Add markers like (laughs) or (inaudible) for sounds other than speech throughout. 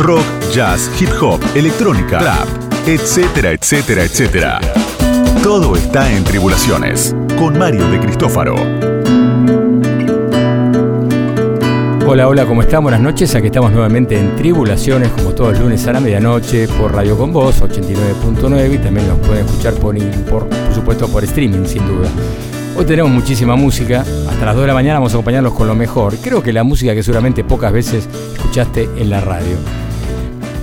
rock, jazz, hip hop, electrónica, rap, etcétera, etcétera, etcétera. Todo está en Tribulaciones con Mario de Cristófaro. Hola, hola, ¿cómo están? Buenas noches. Aquí estamos nuevamente en Tribulaciones, como todos los lunes a la medianoche, por Radio Con Voz 89.9 y también nos pueden escuchar por, por, por supuesto por streaming, sin duda. Hoy tenemos muchísima música. Hasta las 2 de la mañana vamos a acompañarlos con lo mejor. Creo que la música que seguramente pocas veces escuchaste en la radio.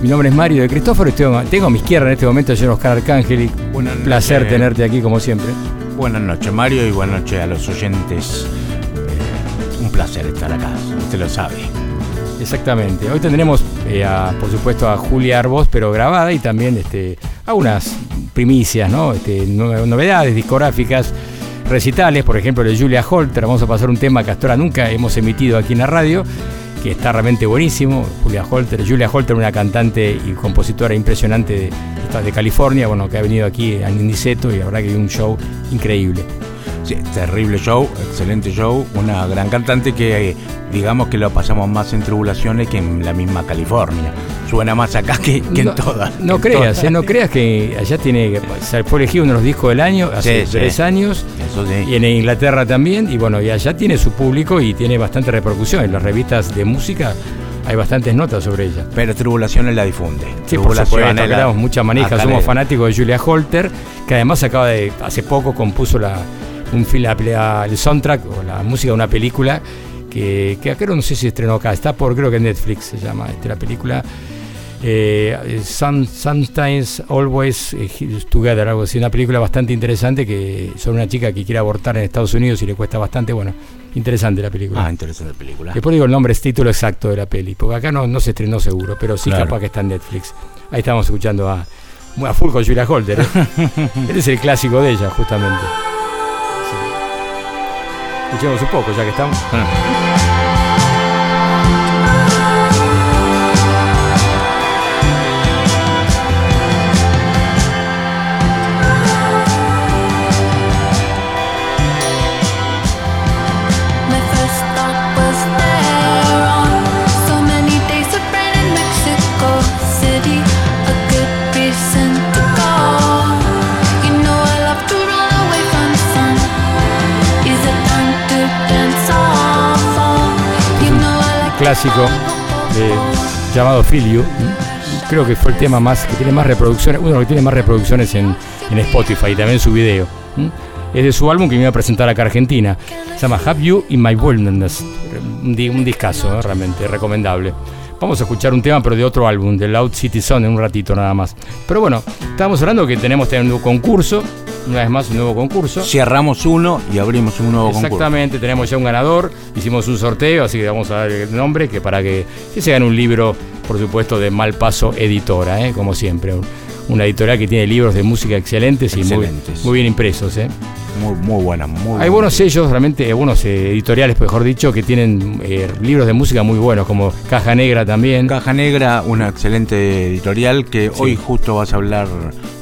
Mi nombre es Mario de Cristóforo tengo, a mi izquierda en este momento a señor Oscar Arcángeli. Un placer tenerte aquí como siempre. Buenas noches Mario y buenas noches a los oyentes. Eh, un placer estar acá, usted lo sabe. Exactamente. Hoy tendremos, eh, por supuesto, a Julia Arbós, pero grabada y también este, algunas primicias, ¿no? Este, novedades discográficas recitales, por ejemplo, de Julia Holter. Vamos a pasar un tema que hasta ahora nunca hemos emitido aquí en la radio, que está realmente buenísimo. Julia Holter, Julia Holter, una cantante y compositora impresionante de, de California, bueno, que ha venido aquí a Nindiceto y la verdad que hay un show increíble. Sí, terrible show, excelente show, una gran cantante que digamos que lo pasamos más en tribulaciones que en la misma California. Suena más acá que, en todas. No creas, eh, no creas que allá tiene, fue elegido uno de los discos del año hace tres años. Y en Inglaterra también, y bueno, y allá tiene su público y tiene bastante repercusión. En las revistas de música hay bastantes notas sobre ella. Pero Tribulaciones la difunde. Sí, por supuesto, la, mucha manija, somos fanáticos de Julia Holter, que además acaba de, hace poco compuso la, un el soundtrack o la música de una película que, que acá no sé si estrenó acá, está por creo que Netflix se llama este, la película. Eh, Sometimes Always eh, Together, algo así, una película bastante interesante que sobre una chica que quiere abortar en Estados Unidos y le cuesta bastante, bueno, interesante la película. Ah, interesante la película. Después digo el nombre, es título exacto de la peli, porque acá no, no se estrenó seguro, pero sí capaz que está en Netflix. Ahí estamos escuchando a, a full con Julia Holter. ¿eh? (laughs) este es el clásico de ella, justamente. Escuchemos un poco ya que estamos. Clásico llamado Feel Creo que fue el tema más que tiene más reproducciones, uno que tiene más reproducciones en, Spotify y también su video. Es de su álbum que me iba a presentar acá a Argentina. Se llama Have You in My Wilderness. Un discazo, realmente recomendable. Vamos a escuchar un tema, pero de otro álbum, de Loud City Zone, en un ratito nada más. Pero bueno, estábamos hablando que tenemos un concurso una vez más un nuevo concurso. Cerramos uno y abrimos un nuevo concurso. Exactamente, tenemos ya un ganador, hicimos un sorteo, así que vamos a dar el nombre que para que, se gane un libro, por supuesto, de Malpaso Editora, ¿eh? como siempre. Una editorial que tiene libros de música excelentes, y muy, bien impresos. ¿eh? Muy, muy buenas. Hay buenos sellos, realmente, buenos editoriales, mejor dicho, que tienen eh, libros de música muy buenos, como Caja Negra también. Caja Negra, una excelente editorial que hoy justo vas a hablar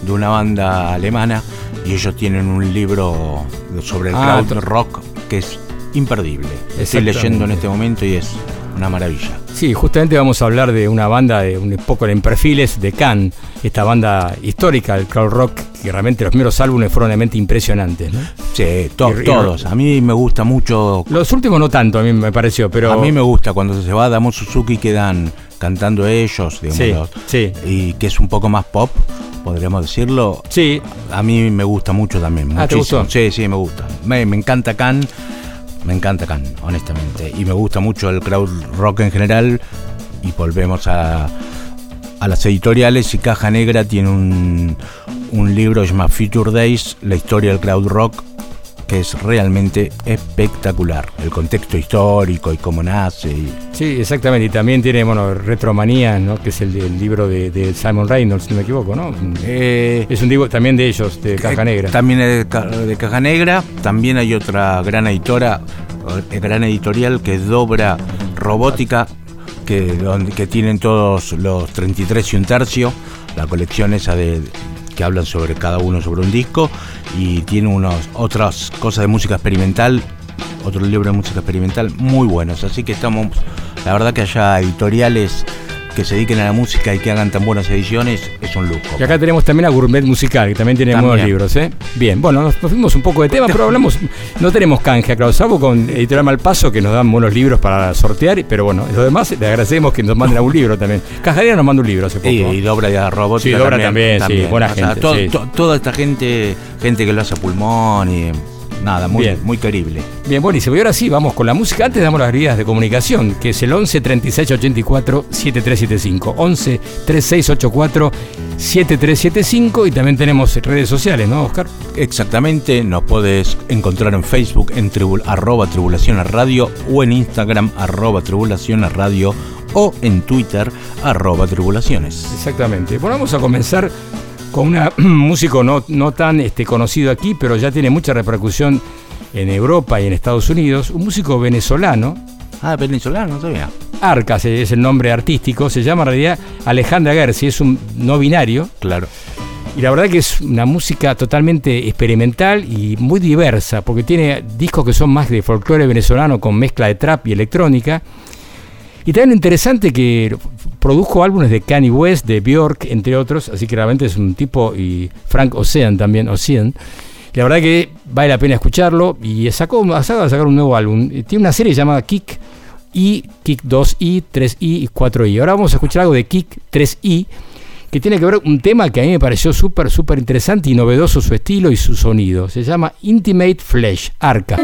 de una banda alemana y ellos tienen un libro sobre el ah, crowd rock que es imperdible. Estoy leyendo en este momento y es una maravilla. Sí, justamente vamos a hablar de una banda de un poco en perfiles de Cannes, esta banda histórica del crowd rock, que realmente los primeros álbumes fueron realmente impresionantes. ¿no? Sí, todos. A mí me gusta mucho. Los últimos no tanto, a mí me pareció, pero. A mí me gusta cuando se va Damo Suzuki quedan cantando ellos, digamos, sí, y que es un poco más pop podríamos decirlo. Sí. A mí me gusta mucho también. Ah, muchísimo. Sí, sí, me gusta. Me, encanta Can, me encanta Can, honestamente. Y me gusta mucho el crowd rock en general. Y volvemos a, a las editoriales. Y Caja Negra tiene un, un libro que se llama Future Days, la historia del crowd rock que es realmente espectacular. El contexto histórico y cómo nace. Sí, exactamente. Y también tiene, bueno, Retromanía, ¿no? que es el, libro de, Simon Reynolds, si no me equivoco, ¿no? Eh, es un libro también de ellos, de Caja Negra. También es de, Caja Negra. También hay otra gran editora, eh, gran editorial que Dobra Robótica, que, que tienen todos los 33 y un tercio. La colección esa de que hablan sobre cada uno sobre un disco y tiene unos otras cosas de música experimental, otro libro de música experimental muy buenos, así que estamos, la verdad que haya editoriales que se dediquen a la música y que hagan tan buenas ediciones es un lujo. Y acá tenemos también a Gourmet Musical, que también tiene buenos libros, ¿eh? Bien, bueno, nos, fuimos un poco de tema, pero hablamos, no tenemos canje, claro, salvo con Editorial Malpaso, que nos dan buenos libros para sortear, pero bueno, lo demás le agradecemos que nos manden un libro también. Cajarera nos manda un libro hace poco. y Dobra de Robótica Sí, Dobra también, sí, buena gente. toda esta gente, gente que lo hace a pulmón y nada, muy, muy querible. Bien, buenísimo. Y ahora sí, vamos con la música. Antes damos las vías de comunicación, que es el 11 36 84 7375. 11 36 84 7375 y también tenemos redes sociales, ¿no, Oscar? Exactamente, nos puedes encontrar en Facebook en arroba tribulación radio o en Instagram arroba tribulación radio o en Twitter arroba tribulaciones. Exactamente. Bueno, vamos a comenzar con un (clears throat) músico no, no tan este, conocido aquí, pero ya tiene mucha repercusión en Europa y en Estados Unidos, un músico venezolano. Ah, venezolano, todavía. Arcas es el nombre artístico, se llama en realidad Alejandra Gersi, es un no binario. Claro. Y la verdad que es una música totalmente experimental y muy diversa, porque tiene discos que son más de folclore venezolano con mezcla de trap y electrónica. Y también interesante que produjo álbumes de Kanye West, de Björk, entre otros, así que realmente es un tipo, y Frank Ocean también, Ocean. La verdad que vale la pena escucharlo y sacó, de sacar un nuevo álbum. Tiene una serie llamada Kick y Kick 2i, 3i y 4i. Ahora vamos a escuchar algo de Kick 3i que tiene que ver un tema que a mí me pareció súper, súper interesante y novedoso su estilo y su sonido. Se llama Intimate Flesh, Arca.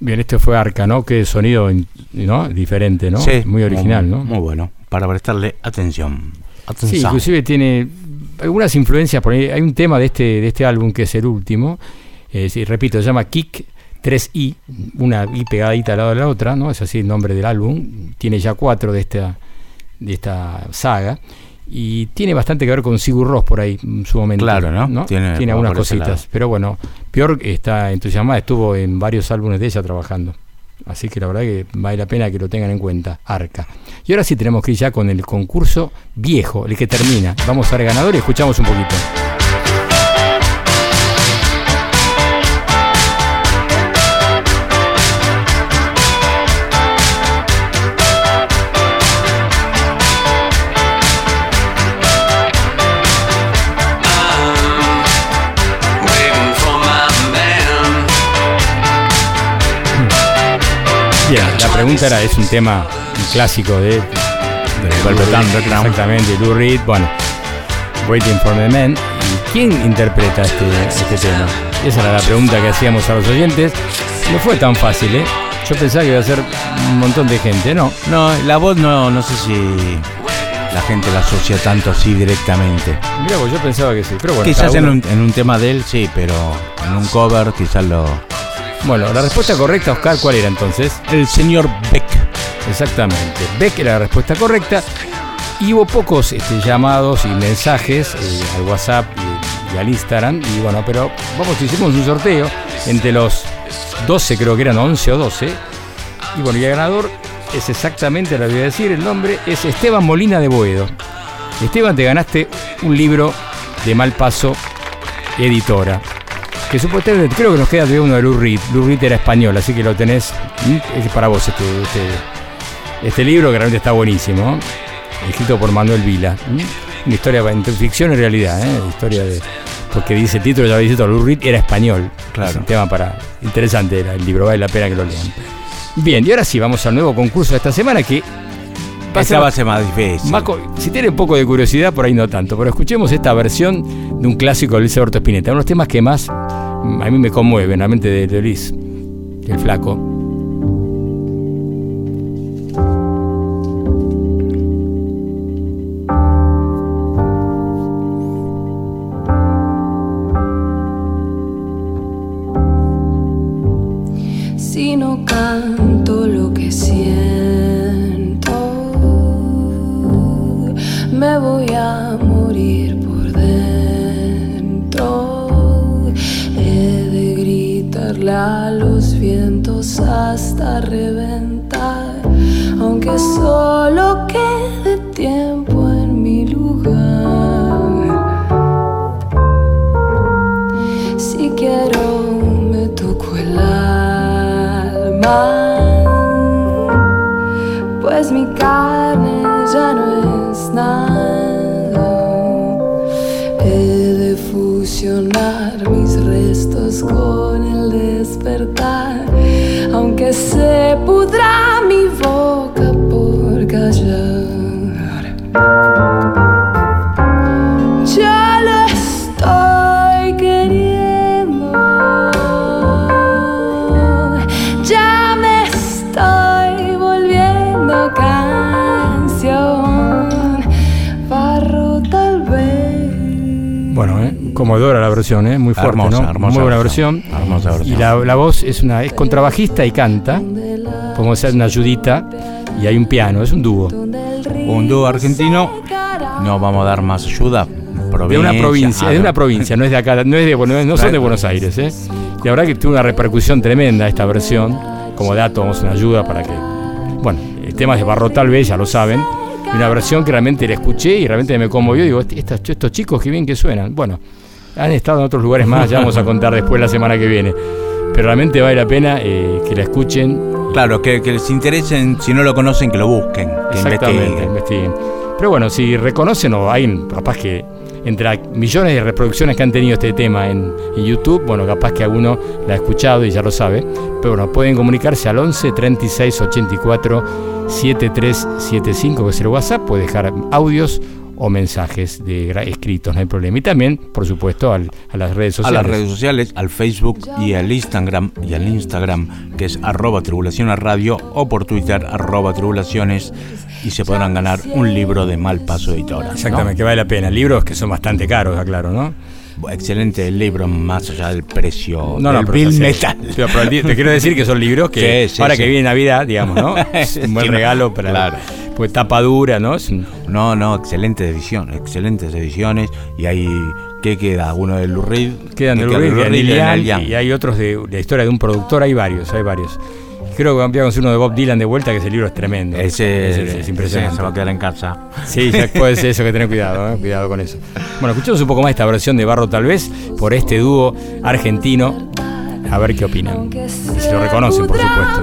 Bien, este fue Arca, ¿no? Qué sonido ¿no? diferente, ¿no? Sí, muy original, muy, ¿no? Muy bueno, para prestarle atención. Sí, inclusive tiene algunas influencias por ahí. Hay un tema de este, de este álbum que es el último. eh, sí, repito, se llama Kick 3i, una i pegadita al lado de la otra, ¿no? Es así el nombre del álbum. Tiene ya cuatro de esta, de esta saga. Y tiene bastante que ver con Sigur Ross por ahí en su momento. Claro, ¿no? Tiene, Tiene- algunas cositas. Pero bueno, Björk está entusiasmada, estuvo en varios álbumes de ella trabajando. Así que la verdad que vale la pena que lo tengan en cuenta, Arca. Y ahora sí tenemos que ir ya con el concurso viejo, el que termina. Vamos a ver ganador y escuchamos un poquito. Bien, la pregunta era, es un tema un clásico de, de Underground. Exactamente, Lou Reed, bueno, Waiting for the Man. ¿Y quién interpreta este, este tema? Esa era la pregunta que hacíamos a los oyentes. No fue tan fácil, ¿eh? Yo pensaba que iba a ser un montón de gente, ¿no? No, la voz no, no sé si la gente la asocia tanto así directamente. Mira, pues yo pensaba que sí, pero bueno. quizás en un, en un tema de él sí, pero en un cover quizás lo... Bueno, la respuesta correcta, Oscar, ¿cuál era entonces? El señor Beck. Exactamente. Beck era la respuesta correcta. Y hubo pocos este, llamados y mensajes eh, al WhatsApp y, y al Instagram. Y bueno, pero vamos, hicimos un sorteo entre los 12, creo que eran 11 o 12. Y bueno, y el ganador es exactamente, le voy a decir, el nombre es Esteban Molina de Boedo. Esteban, te ganaste un libro de Malpaso Editora. Que supuestamente creo que nos queda de uno de Lou Reed. Lou Reed era español, así que lo tenés. ¿m? Es para vos este, este, este libro que realmente está buenísimo. Escrito por Manuel Vila. ¿m? Una historia entre ficción y realidad. ¿eh? Historia de. Porque dice el título, ya lo dice todo. Lou Reed era español. Claro. Es un tema para. Interesante era el libro, vale la pena que lo lean. Bien, y ahora sí, vamos al nuevo concurso de esta semana que. Esta va a ser más difícil. si tiene un poco de curiosidad, por ahí no tanto. Pero escuchemos esta versión de un clásico de Luis Alberto Spinetta. Uno de los temas que más mm, a mí me conmueven, la mente de, de Luis, el flaco. La, la voz es una es contrabajista y canta. Podemos hacer una ayudita y hay un piano, es un dúo. Un dúo argentino. No vamos a dar más ayuda. De una provincia, Ah, de no. una provincia, no es de acá, no es de bueno, no son de Buenos Aires, ¿eh? La verdad que tuvo una repercusión tremenda esta versión. Como dato, vamos a una ayuda para que. Bueno, el tema es de Barro tal vez, ya lo saben. Y una versión que realmente la escuché y realmente me conmovió. Digo, "Est- estos, estos chicos, qué bien que suenan. Bueno, han estado en otros lugares más, ya vamos a contar después la semana que viene. Pero realmente vale la pena eh, que la escuchen Claro, que, que les interesen, si no lo conocen, que lo busquen, que Exactamente, investiguen. investiguen. Pero bueno, si reconocen o hay capaz que entre millones de reproducciones que han tenido este tema en, en YouTube, bueno, capaz que alguno la ha escuchado y ya lo sabe. Pero bueno, pueden comunicarse al 11 36 84 7375, que es el WhatsApp, puede dejar audios o mensajes de escritos, no hay problema. Y también, por supuesto, al- a las redes A sociales. las redes sociales, al Facebook y al Instagram, y al Instagram que es arroba tribulaciones radio o por Twitter arroba tribulaciones y se podrán ganar un libro de mal paso editora. ¿no? Exactamente, que vale la pena. Libros que son bastante caros, aclaro, ¿no? Excelente libro, más allá del precio No, no, del pero bill metal. Pero, pero te quiero decir que son libros que (laughs) Sí, sí, ahora sí. que viene Navidad, digamos, ¿no? Es (laughs) un buen regalo para claro. Pues tapa dura, ¿no? Un- No, no, excelente edición, excelentes ediciones. Y hay, ¿qué queda? Uno de Lou Reed. quedan de ¿Qué Lou Reed, Reed y hay otros de la historia de un productor, hay varios, hay varios. Creo que voy a uno de Bob Dylan de vuelta, que ese libro es tremendo. Ese, Ese es, es impresionante. se va a quedar en casa. Sí, ya (laughs) puede ser eso, que tener cuidado, ¿eh? cuidado con eso. Bueno, escuchemos un poco más esta versión de Barro tal vez por este dúo argentino, a ver qué opinan. Y si lo reconocen, por supuesto.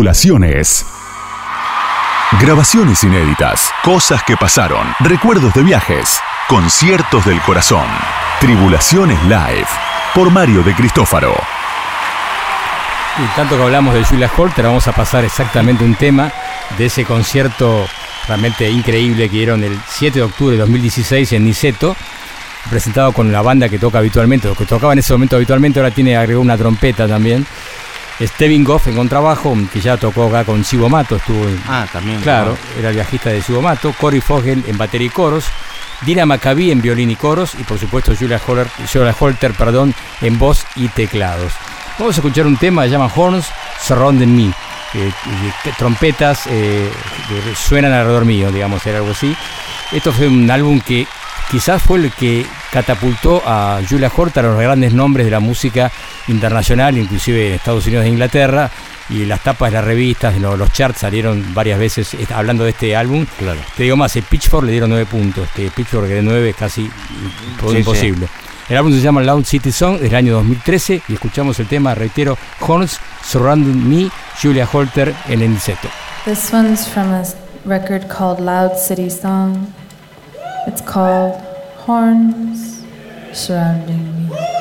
Tribulaciones. Grabaciones inéditas, cosas que pasaron, recuerdos de viajes, conciertos del corazón. Tribulaciones Live, por Mario de Cristófaro. Y tanto que hablamos de Julia Holter, vamos a pasar exactamente un tema de ese concierto realmente increíble que dieron el 7 de octubre de 2016 en Niceto, presentado con la banda que toca habitualmente, o que tocaba en ese momento habitualmente, ahora tiene agregó una trompeta también. Steven Goff en contrabajo, que ya tocó acá con Sibo Mato, estuvo en, Ah, también. Claro, era el viajista de Sibo Mato, Cory Fogel en batería y coros, Dina Maccabi en violín y coros y por supuesto Julia Holter, Julia Holter perdón, en voz y teclados. Vamos a escuchar un tema que se llama Horns Surrounding Me. eh, trompetas eh, suenan alrededor mío, digamos, era algo así. Esto fue un álbum que quizás fue el que catapultó a Julia Holter a los grandes nombres de la música internacional, inclusive en Estados Unidos e Inglaterra, y las tapas de las revistas, los charts salieron varias veces eh, hablando de este álbum. Claro. Te digo más, el Pitchfork le dieron nueve puntos, que Pitchfork de nueve es casi todo Sí, imposible. El álbum se llama Loud City Song del año 2013 y escuchamos el tema, reitero, Horns Surrounding Me, Julia Holter en el Niceto. This one's from a record called Loud City Song. It's called Horns Surrounding Me.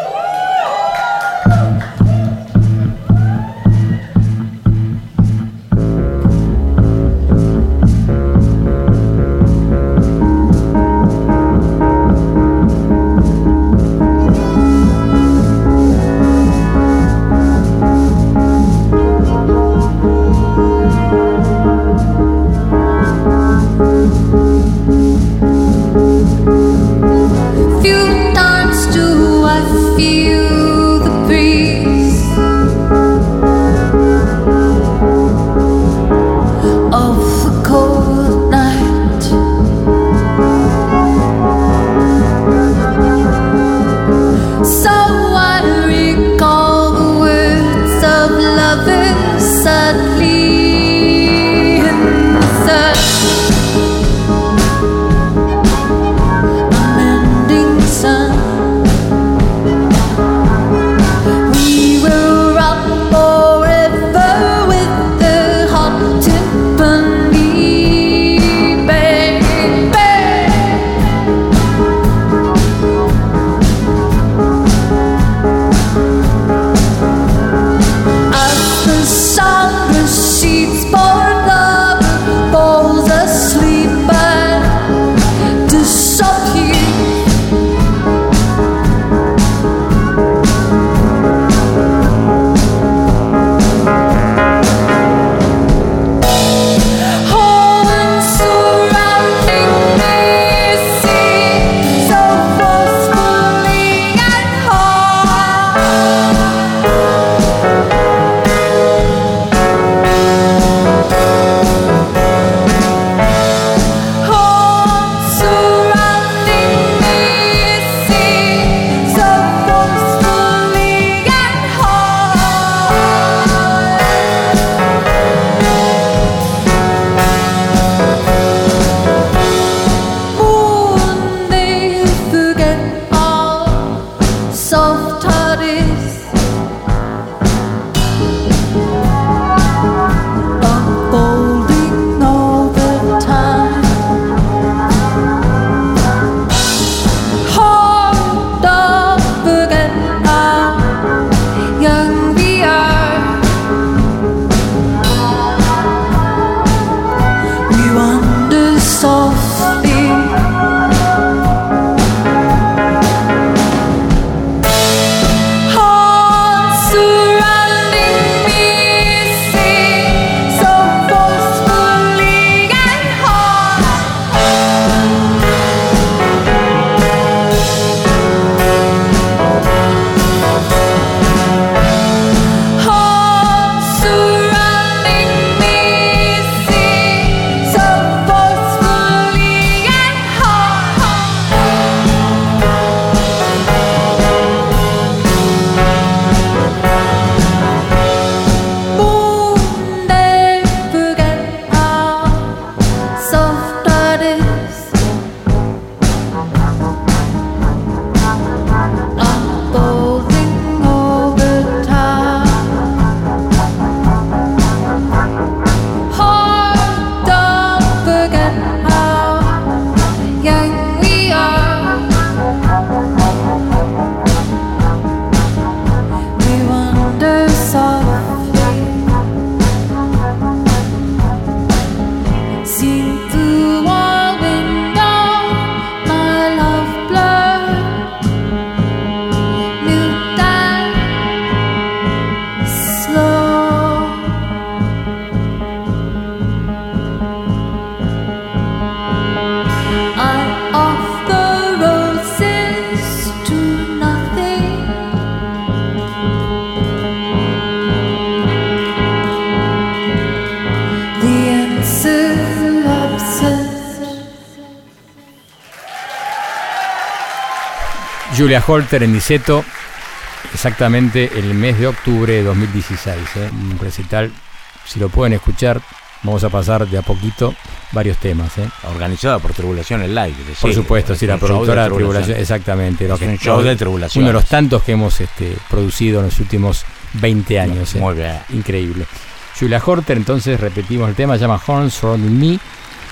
Julia Holter en Niceto, exactamente el mes de octubre de 2016. ¿eh? Un recital, si lo pueden escuchar, vamos a pasar de a poquito varios temas. ¿eh? Organizada por Tribulaciones Live. Por supuesto, sí, la productora de Tribulación. Tribulación, exactamente. lo Es que- un show de Tribulación. Uno de los tantos que hemos este, producido en los últimos 20 años. ¿eh? Muy bien. Increíble. Julia Horter, entonces repetimos el tema, se llama Horns Surrounding Me,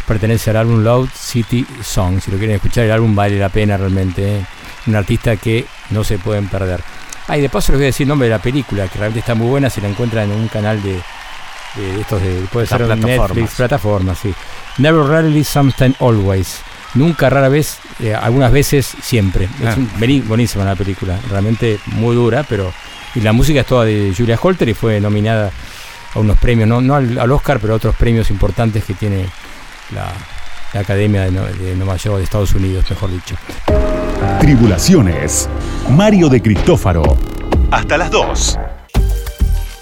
pertenece al álbum Loud City Song. Si lo quieren escuchar, el álbum vale la pena realmente. ¿eh? Un artista que no se pueden perder. Ah, y de paso les voy a decir el nombre de la película, que realmente está muy buena, si la encuentran en un canal de, estos de, puede ser plataformas. Netflix, plataformas, sí. Never Rarely, Sometimes Always. Nunca, rara vez, eh, algunas veces, siempre. Ah. Es un- buenísima la película, realmente muy dura, pero... Y la música es toda de Julia Holter y fue nominada a unos premios, no, no al, al Oscar, pero a otros premios importantes que tiene la, la Academia de, de Nueva York, de Estados Unidos, mejor dicho. Tribulaciones. Mario de Cristófaro. Hasta las 2.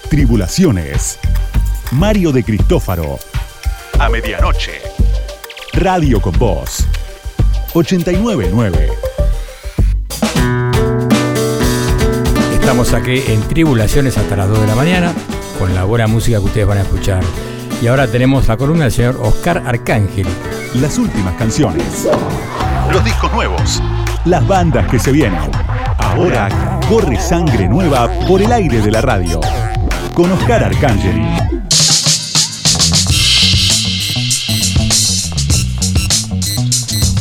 Tribulaciones. Mario de Cristófaro. A medianoche. Radio con Voz. 899. Estamos aquí en Tribulaciones hasta las 2 de la mañana con la buena música que ustedes van a escuchar. Y ahora tenemos la columna del señor Oscar Arcángel. Las últimas canciones. Los discos nuevos. Las bandas que se vienen. Ahora corre sangre nueva por el aire de la radio. Con Oscar Arcángel.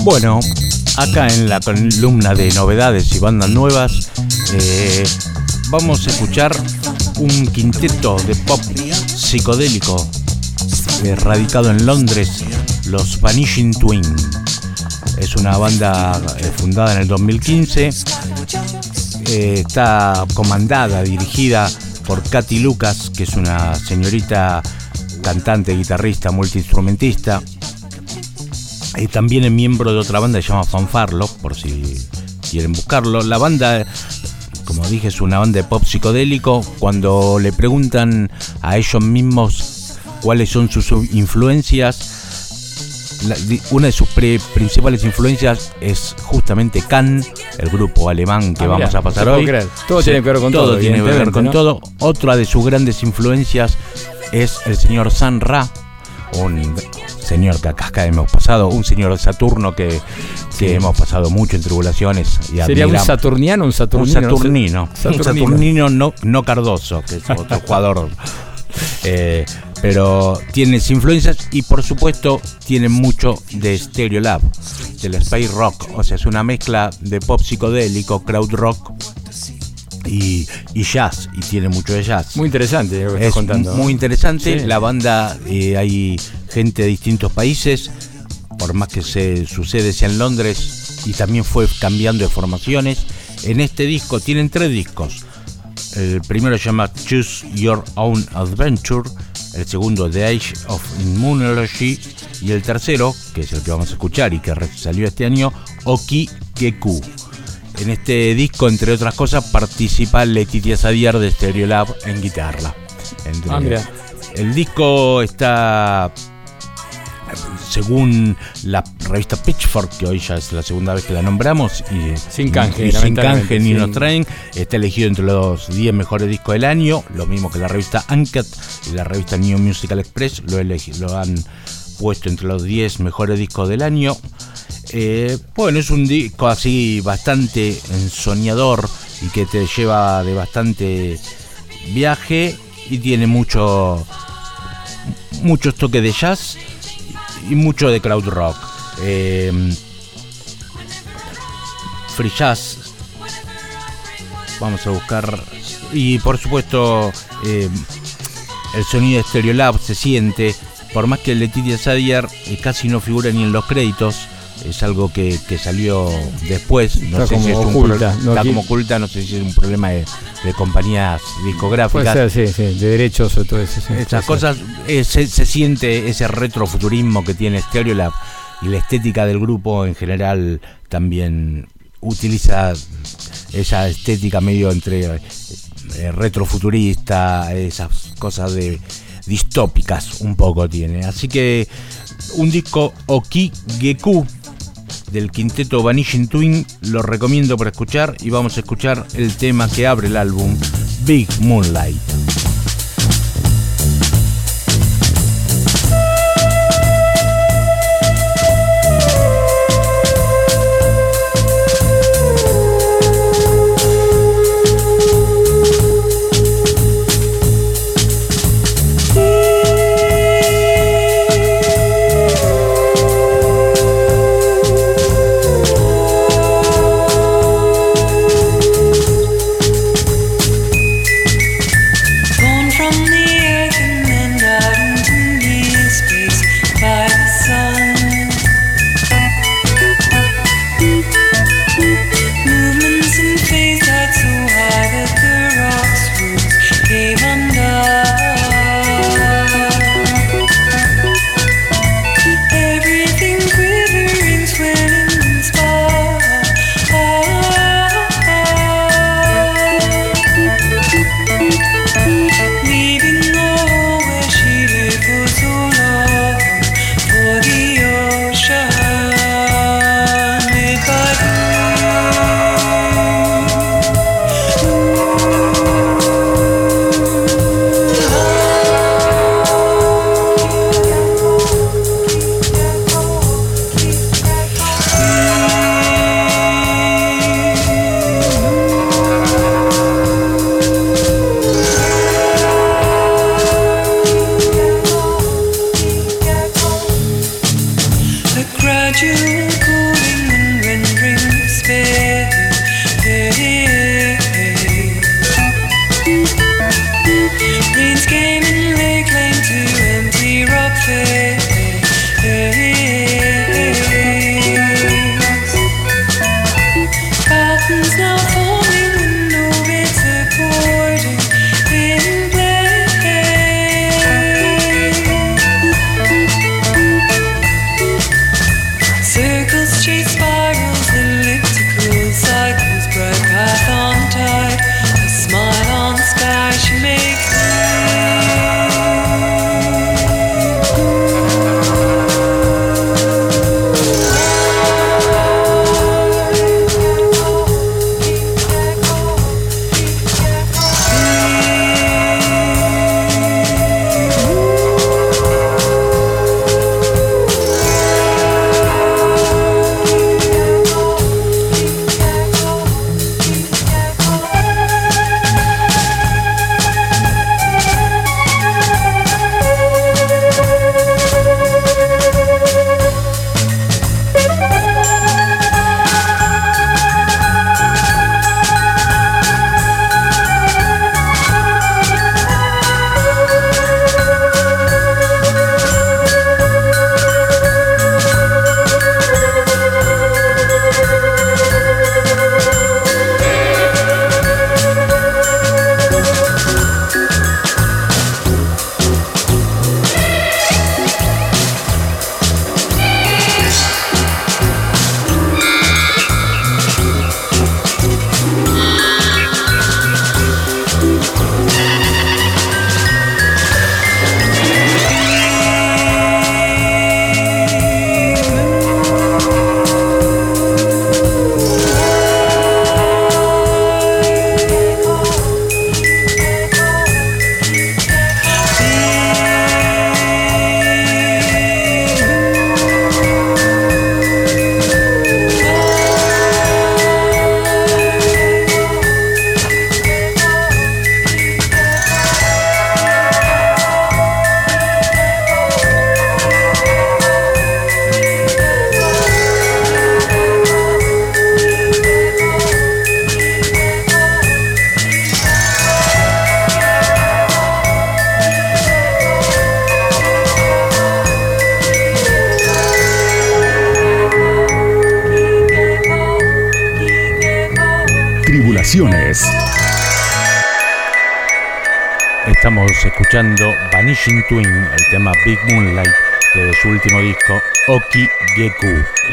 Bueno, acá en la columna de novedades y bandas nuevas, eh, vamos a escuchar un quinteto de pop psicodélico eh, radicado en Londres, los Vanishing Twin. Es una banda eh, fundada en el 2015. eh, está comandada, dirigida por Katy Lucas, que es una señorita cantante, guitarrista, multiinstrumentista. Y también es miembro de otra banda que se llama Fanfarlo, por si quieren buscarlo. La banda, como dije, es una banda de pop psicodélico. Cuando le preguntan a ellos mismos cuáles son sus influencias, la- una de sus pre- principales influencias es justamente Can, el grupo alemán que Ah, vamos mirá, a pasar hoy. creer. Todo tiene que ver con todo, tiene que ver con ¿no? todo. Otra de sus grandes influencias es el señor San Ra, un señor que acá hemos pasado, un señor de Saturno que, que hemos pasado mucho en tribulaciones. Y ¿Sería un saturnino un Un saturnino? no sé. Saturnino, un Saturnino. Saturnino no, no Cardoso, que es otro (laughs) jugador. Eh, pero tiene influencias y por supuesto tiene mucho de Stereolab, del space rock, o sea, es una mezcla de pop psicodélico, crowd rock y, y jazz, y tiene mucho de jazz. Muy interesante lo que estás Es contando. muy interesante. Sí. La banda, eh, hay gente de distintos países, por más que se sucede sea en Londres, y también fue cambiando de formaciones. En este disco tienen tres discos. El primero se llama Choose Your Own Adventure, el segundo The Age of Immunology y el tercero, que es el que vamos a escuchar y que salió este año, Oki Geku. En este disco, entre otras cosas, participa Letitia Sadiar de Stereolab en guitarra. Entre- Ah, el disco está, según la revista Pitchfork, que hoy ya es la segunda vez que la nombramos, y Sin canje, y sin canje ni sí. nos traen, está elegido entre los 10 mejores discos del año, lo mismo que la revista Uncut y la revista New Musical Express, lo, lo han puesto entre los 10 mejores discos del año. Eh, bueno, es un disco así bastante ensoñador y que te lleva de bastante viaje y tiene mucho muchos toques de jazz y mucho de crowd rock. Eh, free jazz. Vamos a buscar. Y por supuesto, eh, el sonido de Stereolab se siente. Por más que Letitia Sadier eh, casi no figura ni en los créditos. Es algo que, que salió después. No Está sé si es un pro- está como oculta, no sé si es un problema de, de compañías Puede discográficas. ser, sí, sí, de derechos o todo eso. sí, puede cosas, eh, se, se siente ese retrofuturismo que tiene Stereolab y la estética del grupo en general también utiliza esa estética medio entre eh, retrofuturista, esas cosas de distópicas un poco tiene. Así que un disco Oki del quinteto Vanishing Twin, lo recomiendo para escuchar y vamos a escuchar el tema que abre el álbum, Big Moonlight.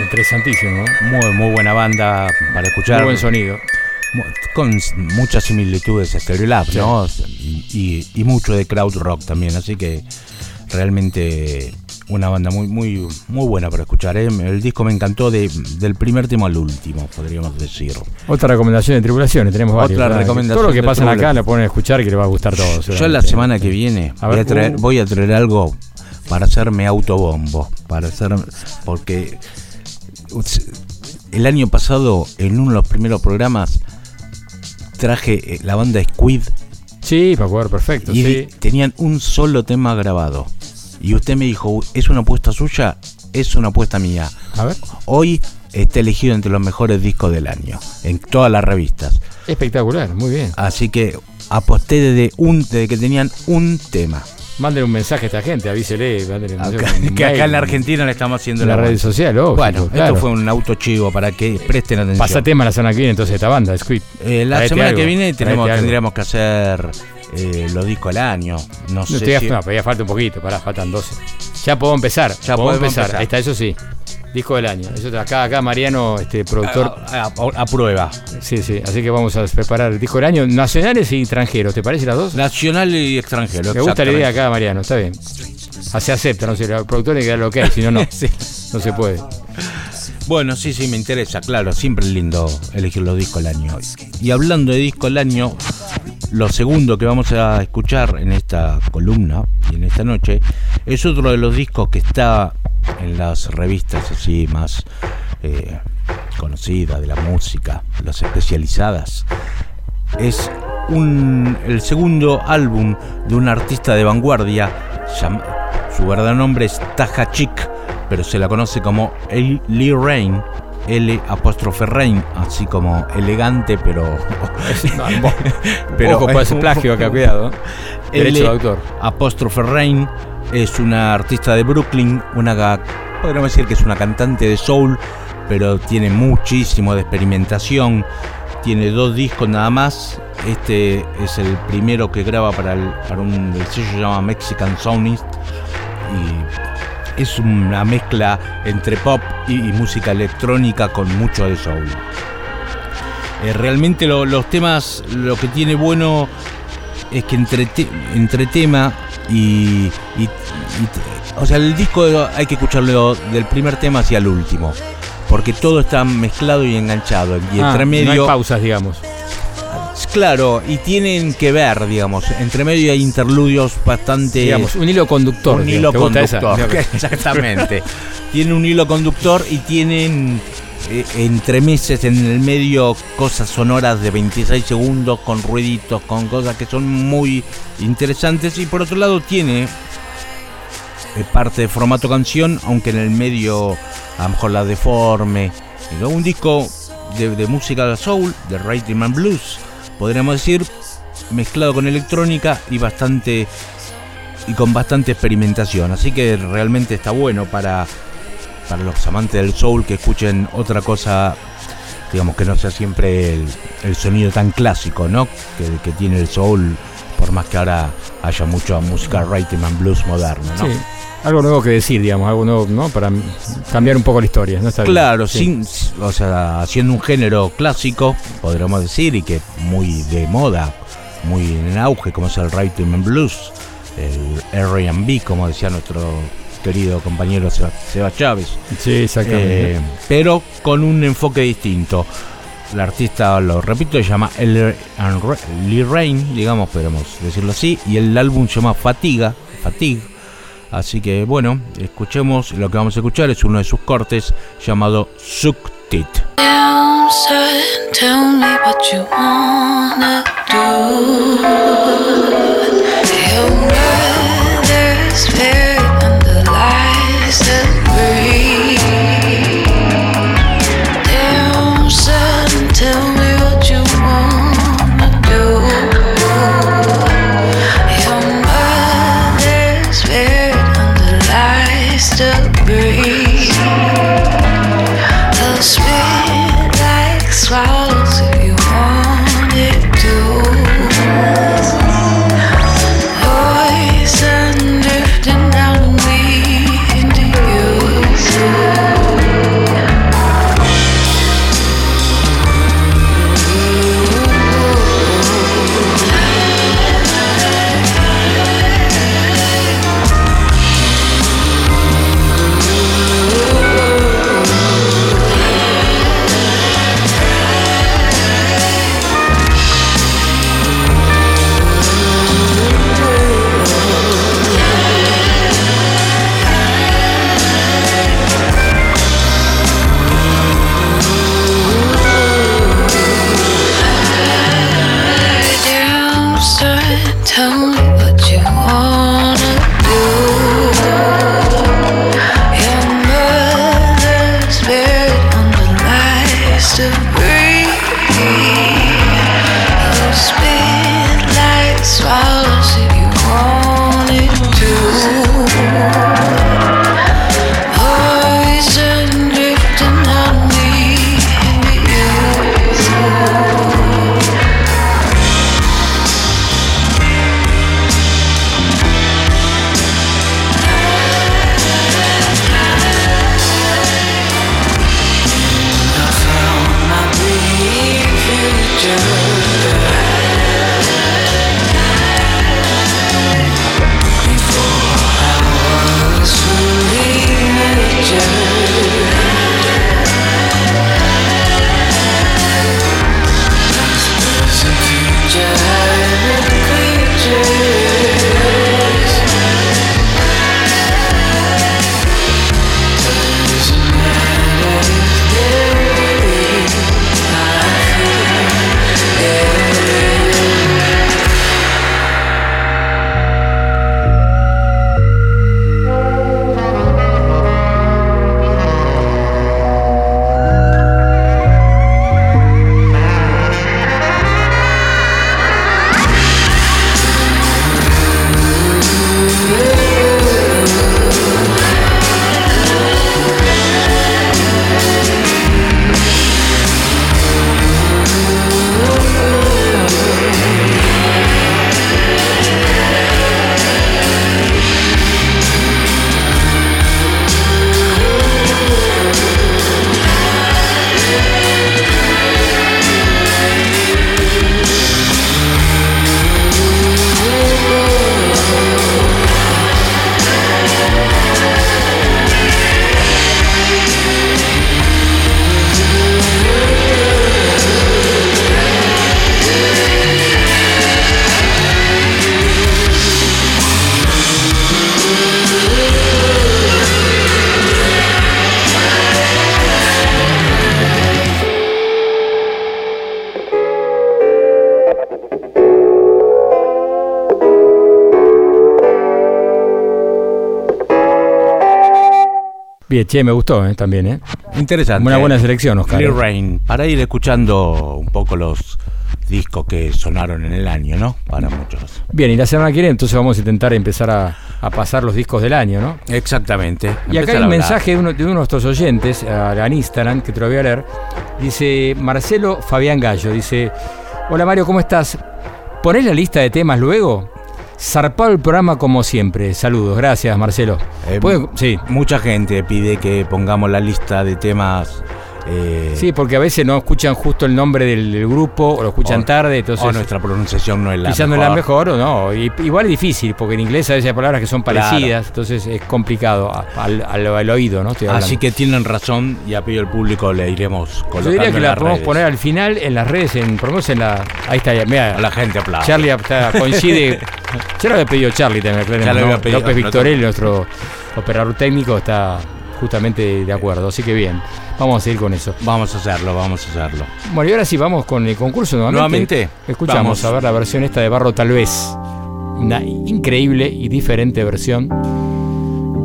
Interesantísimo. Muy, muy buena banda para escuchar. Muy buen sonido. Con muchas similitudes a Stereolab, sí. ¿no? Y, mucho de crowd rock también, así que realmente una banda muy, muy, muy buena para escuchar. ¿eh? El disco me encantó de, del primer tema al último, podríamos decir. Otra recomendación de tribulaciones, tenemos varias. Otra recomendación todo lo que pasan acá lo pueden escuchar y que les va a gustar todo. Yo la semana que viene voy, a traer, uh. voy a traer algo para hacerme autobombo, para porque el año pasado, en uno de los primeros programas, traje eh, la banda Squid Sí, para jugar perfecto. y sí. tenían un solo tema grabado. Y usted me dijo, ¿es una apuesta suya? Es una apuesta mía. A ver. Hoy está elegido entre los mejores discos del año, en todas las revistas. Espectacular, muy bien. Así que aposté desde, un, desde que tenían un tema. Manden un mensaje a esta gente, avísele. mándele un mensaje, Acá- un (laughs) que acá en la Argentina le estamos haciendo En la la red social. Bueno, claro. esto fue un auto chivo para que presten atención. Pasatema la semana que viene entonces esta banda, Squid. Eh, la semana algo, que viene tenemos, tendríamos que hacer eh, los discos del año. No No, sé te si- no, pero ya falta un poquito, pará, faltan 12. Ya podemos empezar, Ya podemos empezar. empezar. Ahí está, eso sí. Disco del año. Eso, acá, acá Mariano, este productor. a, a- a prueba. Sí, sí. Así que vamos a preparar el disco del año, nacionales y extranjeros. ¿Te parece las dos? Nacional y extranjero. Me gusta la idea acá, Mariano, está bien. Ah, Se acepta, no sé, el productor tiene que dar lo que hay, si no, no. (laughs) Sí. No se puede. Bueno, sí, sí, me interesa, claro. Siempre es lindo elegir los discos del año. Y hablando de disco del año, lo segundo que vamos a escuchar en esta columna y en esta noche es otro de los discos que está en las revistas así más eh, conocidas de la música, las especializadas. Es un, el segundo álbum de un artista de vanguardia. su verdadero nombre es Taja Chick, pero se la conoce como Lee Rain. L apóstrofe Rain, así como elegante, pero. (laughs) (laughs) Pero Ojo, puede ser plagio acá, cuidado. Derecho de autor. Apóstrofe Rain es una artista de Brooklyn, una podríamos decir que es una cantante de soul, pero tiene muchísimo de experimentación. Tiene dos discos nada más. Este es el primero que graba para, el, un el sello que se llama Mexican Soundist. Y es una mezcla entre pop y, música electrónica con mucho de soul. Eh, realmente lo- los temas, lo que tiene bueno es que entre, entre tema y, y- y- O sea, el disco hay que escucharlo del primer tema hacia el último. Porque todo está mezclado y enganchado. Y Ah, entre No hay medio. pausas, digamos. claro, y tienen que ver, digamos. Entre medio hay interludios bastante. Digamos, un hilo conductor. un digamos. hilo conductor. (laughs) Exactamente. Tiene un hilo conductor y tienen eh, entremeses en el medio cosas sonoras de 26 segundos con ruiditos, con cosas que son muy interesantes. Y por otro lado tiene eh, parte de formato canción, aunque en el medio a lo mejor la deforme. Un disco de, de música de soul, de Rhythm and Blues, podríamos decir, mezclado con electrónica y bastante y con bastante experimentación. Así que realmente está bueno para, para los amantes del soul que escuchen otra cosa, digamos que no sea siempre el, el sonido tan clásico, ¿no? Que, que tiene el soul, por más que ahora haya mucha música rhythm and blues moderna, ¿no? Sí. Algo nuevo que decir, digamos, algo nuevo, ¿no? Para cambiar un poco la historia, ¿no? Está. Claro, sin, o sea, haciendo un género clásico, podríamos decir, y que muy de moda, muy en auge, como es el rhythm and blues, el R&B, como decía nuestro querido compañero Seba, Chávez. Sí, exactamente. Eh, pero con un enfoque distinto. El artista, lo repito, se llama Lee Rain, digamos, podemos decirlo así, y el álbum se llama Fatiga, Fatigue. Así que bueno, escuchemos, lo que vamos a escuchar es uno de sus cortes llamado Sucked It. Down, son, tell me what you wanna do. Bien, che, me gustó eh, también, ¿eh? Interesante. Una buena selección, Oscar. Clear Rain, para ir escuchando un poco los discos que sonaron en el año, ¿no? Para muchos. Bien, y la semana que viene entonces vamos a intentar empezar a, a pasar los discos del año, ¿no? Exactamente. Y acá hay un mensaje de uno, de uno de nuestros oyentes a- en Instagram, que te lo voy a leer. Dice Marcelo Fabián Gallo, dice, hola Mario, ¿cómo estás? ¿Ponés la lista de temas luego? Zarpado el programa como siempre. Saludos, gracias Marcelo. Eh, ¿Puede- Sí, Mucha gente pide que pongamos la lista de temas. Eh, sí, porque a veces no escuchan justo el nombre del, del grupo o lo escuchan o- tarde, entonces... o nuestra pronunciación no es la Quizás no mejor. es la mejor o no. Y- igual es difícil, porque en inglés a veces hay palabras que son Claro. parecidas, entonces es complicado al, al- al oído, ¿no? Así que tienen razón y a pedido del público le iremos colocando Yo diría que la podemos redes. poner al final en las redes, en, por lo menos en la. Ahí está, mira. A la gente aplaude. Charlie está- coincide. (laughs) ya lo había pedido Charlie también, había ¿no? López Victorelli, nuestro operador técnico, está justamente de acuerdo. Así que bien, vamos a seguir con eso. Vamos a hacerlo, vamos a hacerlo. Bueno, y ahora sí vamos con el concurso nuevamente. Nuevamente, Escuchamos vamos. a ver la versión esta de Barro Tal vez. Una increíble y diferente versión.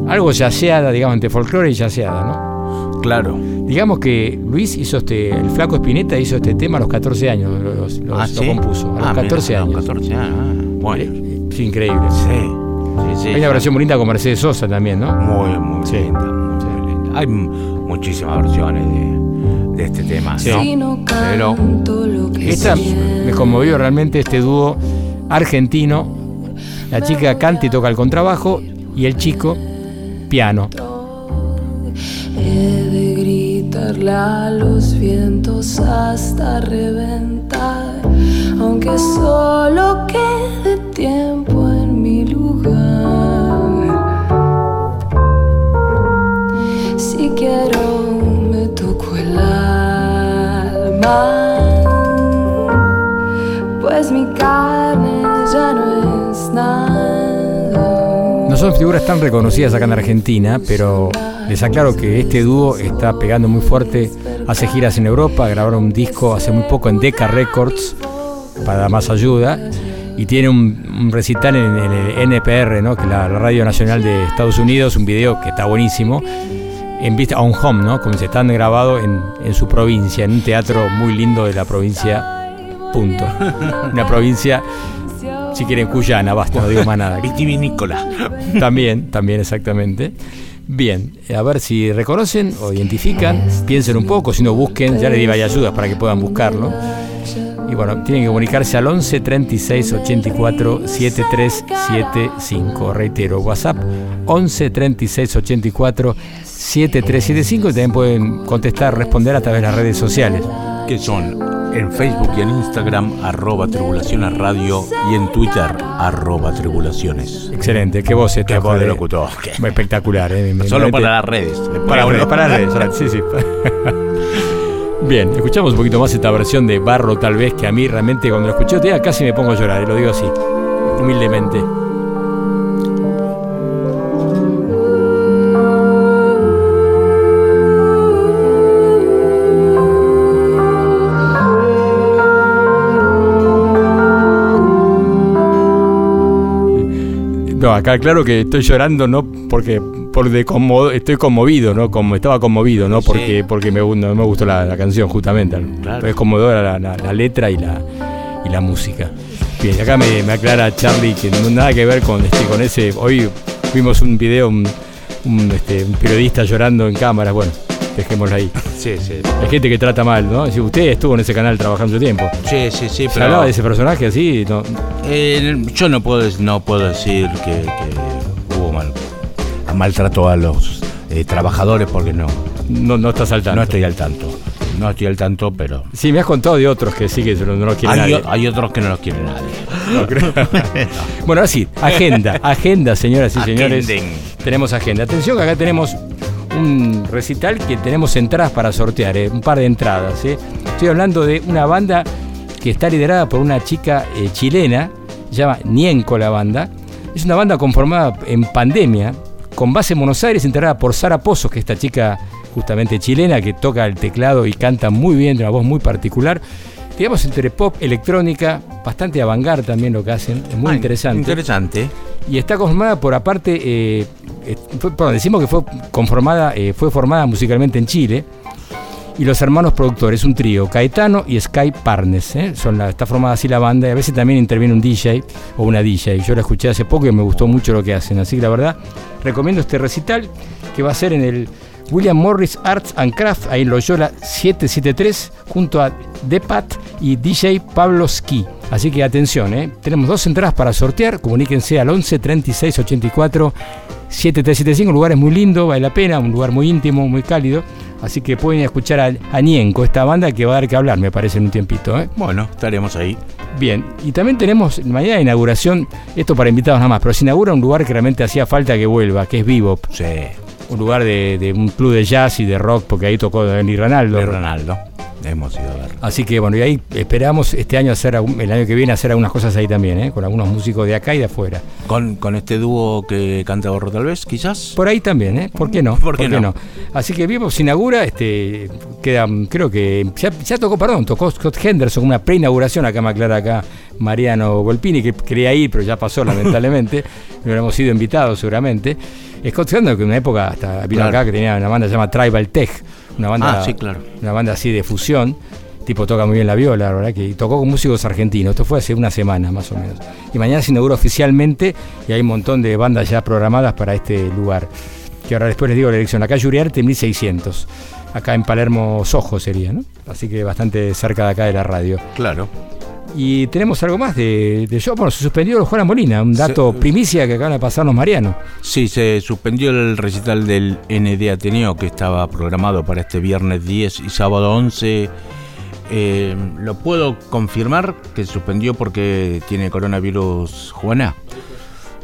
Algo yaceada, digamos, entre folclore y yaceada, ¿no? Claro. Digamos que Luis hizo este, el flaco Espineta hizo este tema a los 14 años, lo, lo- Ah, compuso, a los Ah, mira, 14 a los años. 14 años. ah, Bueno. Es increíble. Sí. Sí, sí. Hay una versión muy linda con Mercedes Sosa también, ¿no? Muy, muy Sí. linda. Muy linda. Hay muchísimas versiones de, de este tema, Sí. ¿no? Pero Esta me conmovió realmente este dúo argentino. La chica canta y toca el contrabajo y el chico piano. He de gritarle a los vientos hasta reventar, aunque solo quede tiempo pues mi carne ya no es nada. No son figuras tan reconocidas acá en Argentina, pero les aclaro que este dúo está pegando muy fuerte. Hace giras en Europa, grabaron un disco hace muy poco en Decca Records para más ayuda. Y tiene un, recital en, en el NPR, ¿no? que es la, la Radio Nacional de Estados Unidos, un video que está buenísimo. En vista on home, ¿no? Como se están grabado en, en su provincia, en un teatro muy lindo de la provincia. Punto. (laughs) Una provincia, si quieren, cuyana, basta, no digo más nada. (laughs) vitivinícola. También, también exactamente. Bien, a ver si reconocen o identifican, piensen un poco, si no busquen, ya les di varias ayudas para que puedan buscarlo. Y bueno, tienen que comunicarse al 11 36 84 7375. Reitero, WhatsApp 11 36 84 7375 y también pueden contestar, responder a través de las redes sociales. que son en Facebook y en Instagram, arroba tribulaciones radio y en Twitter, arroba tribulaciones. Excelente, qué voz esta Qué voz de locutor. qué- Espectacular, ¿eh? Solo para las redes. Para, Después- para las (laughs) redes, para- sí, sí. (laughs) Bien, escuchamos un poquito más esta versión de Barro, tal vez, que a mí realmente cuando lo escuché otro día casi me pongo a llorar, eh, lo digo así, humildemente. No, acá claro que estoy llorando no porque por de conmo- estoy conmovido, no como estaba conmovido, no Sí. porque porque me, no me gustó la, la canción justamente, Claro. es conmovedora la, la- la letra y la y la música. Bien, acá me, me aclara Charlie que no nada que ver con este con ese hoy vimos un video un, un, este, un periodista llorando en cámara, bueno, dejémoslo ahí. Sí, sí. Hay gente que trata mal, ¿no? Si usted estuvo en ese canal trabajando mucho tiempo. Sí, sí, sí, ¿Se pero hablaba de ese personaje así? No, eh, yo no puedo, no puedo decir que, que hubo mal, maltrato a los eh, trabajadores porque no, no, no está saltando. no estoy al tanto. No estoy al tanto, pero Sí, me has contado de otros que sí que no, no lo quiere hay, nadie. hay otros que no los quiere nadie. No creo. (laughs) bueno, ahora sí, agenda, agenda, señoras y señores. Agenden. Tenemos agenda. Atención que acá tenemos un recital que tenemos entradas para sortear, eh, un par de entradas. eh. Estoy hablando de una banda que está liderada por una chica eh, chilena, se llama Nienco la banda. Es una banda conformada en pandemia, con base en Buenos Aires, integrada por Sara Pozos, que es esta chica justamente chilena que toca el teclado y canta muy bien, de una voz muy particular. Digamos entre pop, electrónica, bastante avant también lo que hacen, es muy Ah, interesante. Interesante. Y está conformada por, aparte, eh, eh, fue- perdón, decimos que fue conformada, eh, fue formada musicalmente en Chile. Y los hermanos productores, un trío, Caetano y Sky Parnes. ¿eh? Son la- está formada así la banda y a veces también interviene un DJ o una DJ. Yo la escuché hace poco y me gustó mucho lo que hacen. Así que la verdad, recomiendo este recital que va a ser en el William Morris Arts and Craft, ahí en Loyola 773, junto a Depat y DJ Pablo Ski. Así que atención, ¿eh? tenemos dos entradas para sortear. Comuníquense al 11 36 84 7375. Un lugar es muy lindo, vale la pena, un lugar muy íntimo, muy cálido. Así que pueden escuchar a, a Ñenco, esta banda que va a dar que hablar, me parece, en un tiempito. ¿eh? Bueno, estaremos ahí. Bien, y también tenemos mañana de inauguración, esto para invitados nada más, pero se inaugura un lugar que realmente hacía falta que vuelva, que es Bebop, Sí, un lugar de, de un club de jazz y de rock, porque ahí tocó Dani Ronaldo. de Ronaldo. Hemos ido a ver. Así que bueno, y ahí esperamos este año hacer, el año que viene hacer algunas cosas ahí también, ¿eh? con algunos músicos de acá y de afuera. Con, con este dúo que canta Borro tal vez, quizás. Por ahí también, ¿eh? ¿Por qué no? ¿Por qué no? Así que Bebop se inaugura, este, queda, creo que ya, ya tocó, perdón, tocó Scott Henderson, una preinauguración, acá me aclara acá Mariano Volpini, que quería ir, pero ya pasó (laughs) lamentablemente, no hubiéramos sido invitados seguramente. Scott Henderson, que en una época hasta vino Claro. acá, que tenía una banda llamada Tribal Tech, una banda, Ah, sí, claro. una banda así de fusión. Tipo toca muy bien la viola, la verdad que tocó con músicos argentinos. Esto fue hace una semana más o menos. Y mañana se inaugura oficialmente y hay un montón de bandas ya programadas para este lugar. Que ahora después les digo la dirección. Acá Uriarte 1600. Acá en Palermo Sojo sería, ¿no? Así que bastante cerca de acá de la radio. Claro. Y tenemos algo más de, de show. Bueno, se suspendió Juana Molina, un dato Se- primicia que acaban de pasarnos Mariano. Sí, se suspendió el recital del ND Ateneo que estaba programado para este viernes 10 y sábado 11. Eh, ¿Lo puedo confirmar que se suspendió porque tiene coronavirus Juana?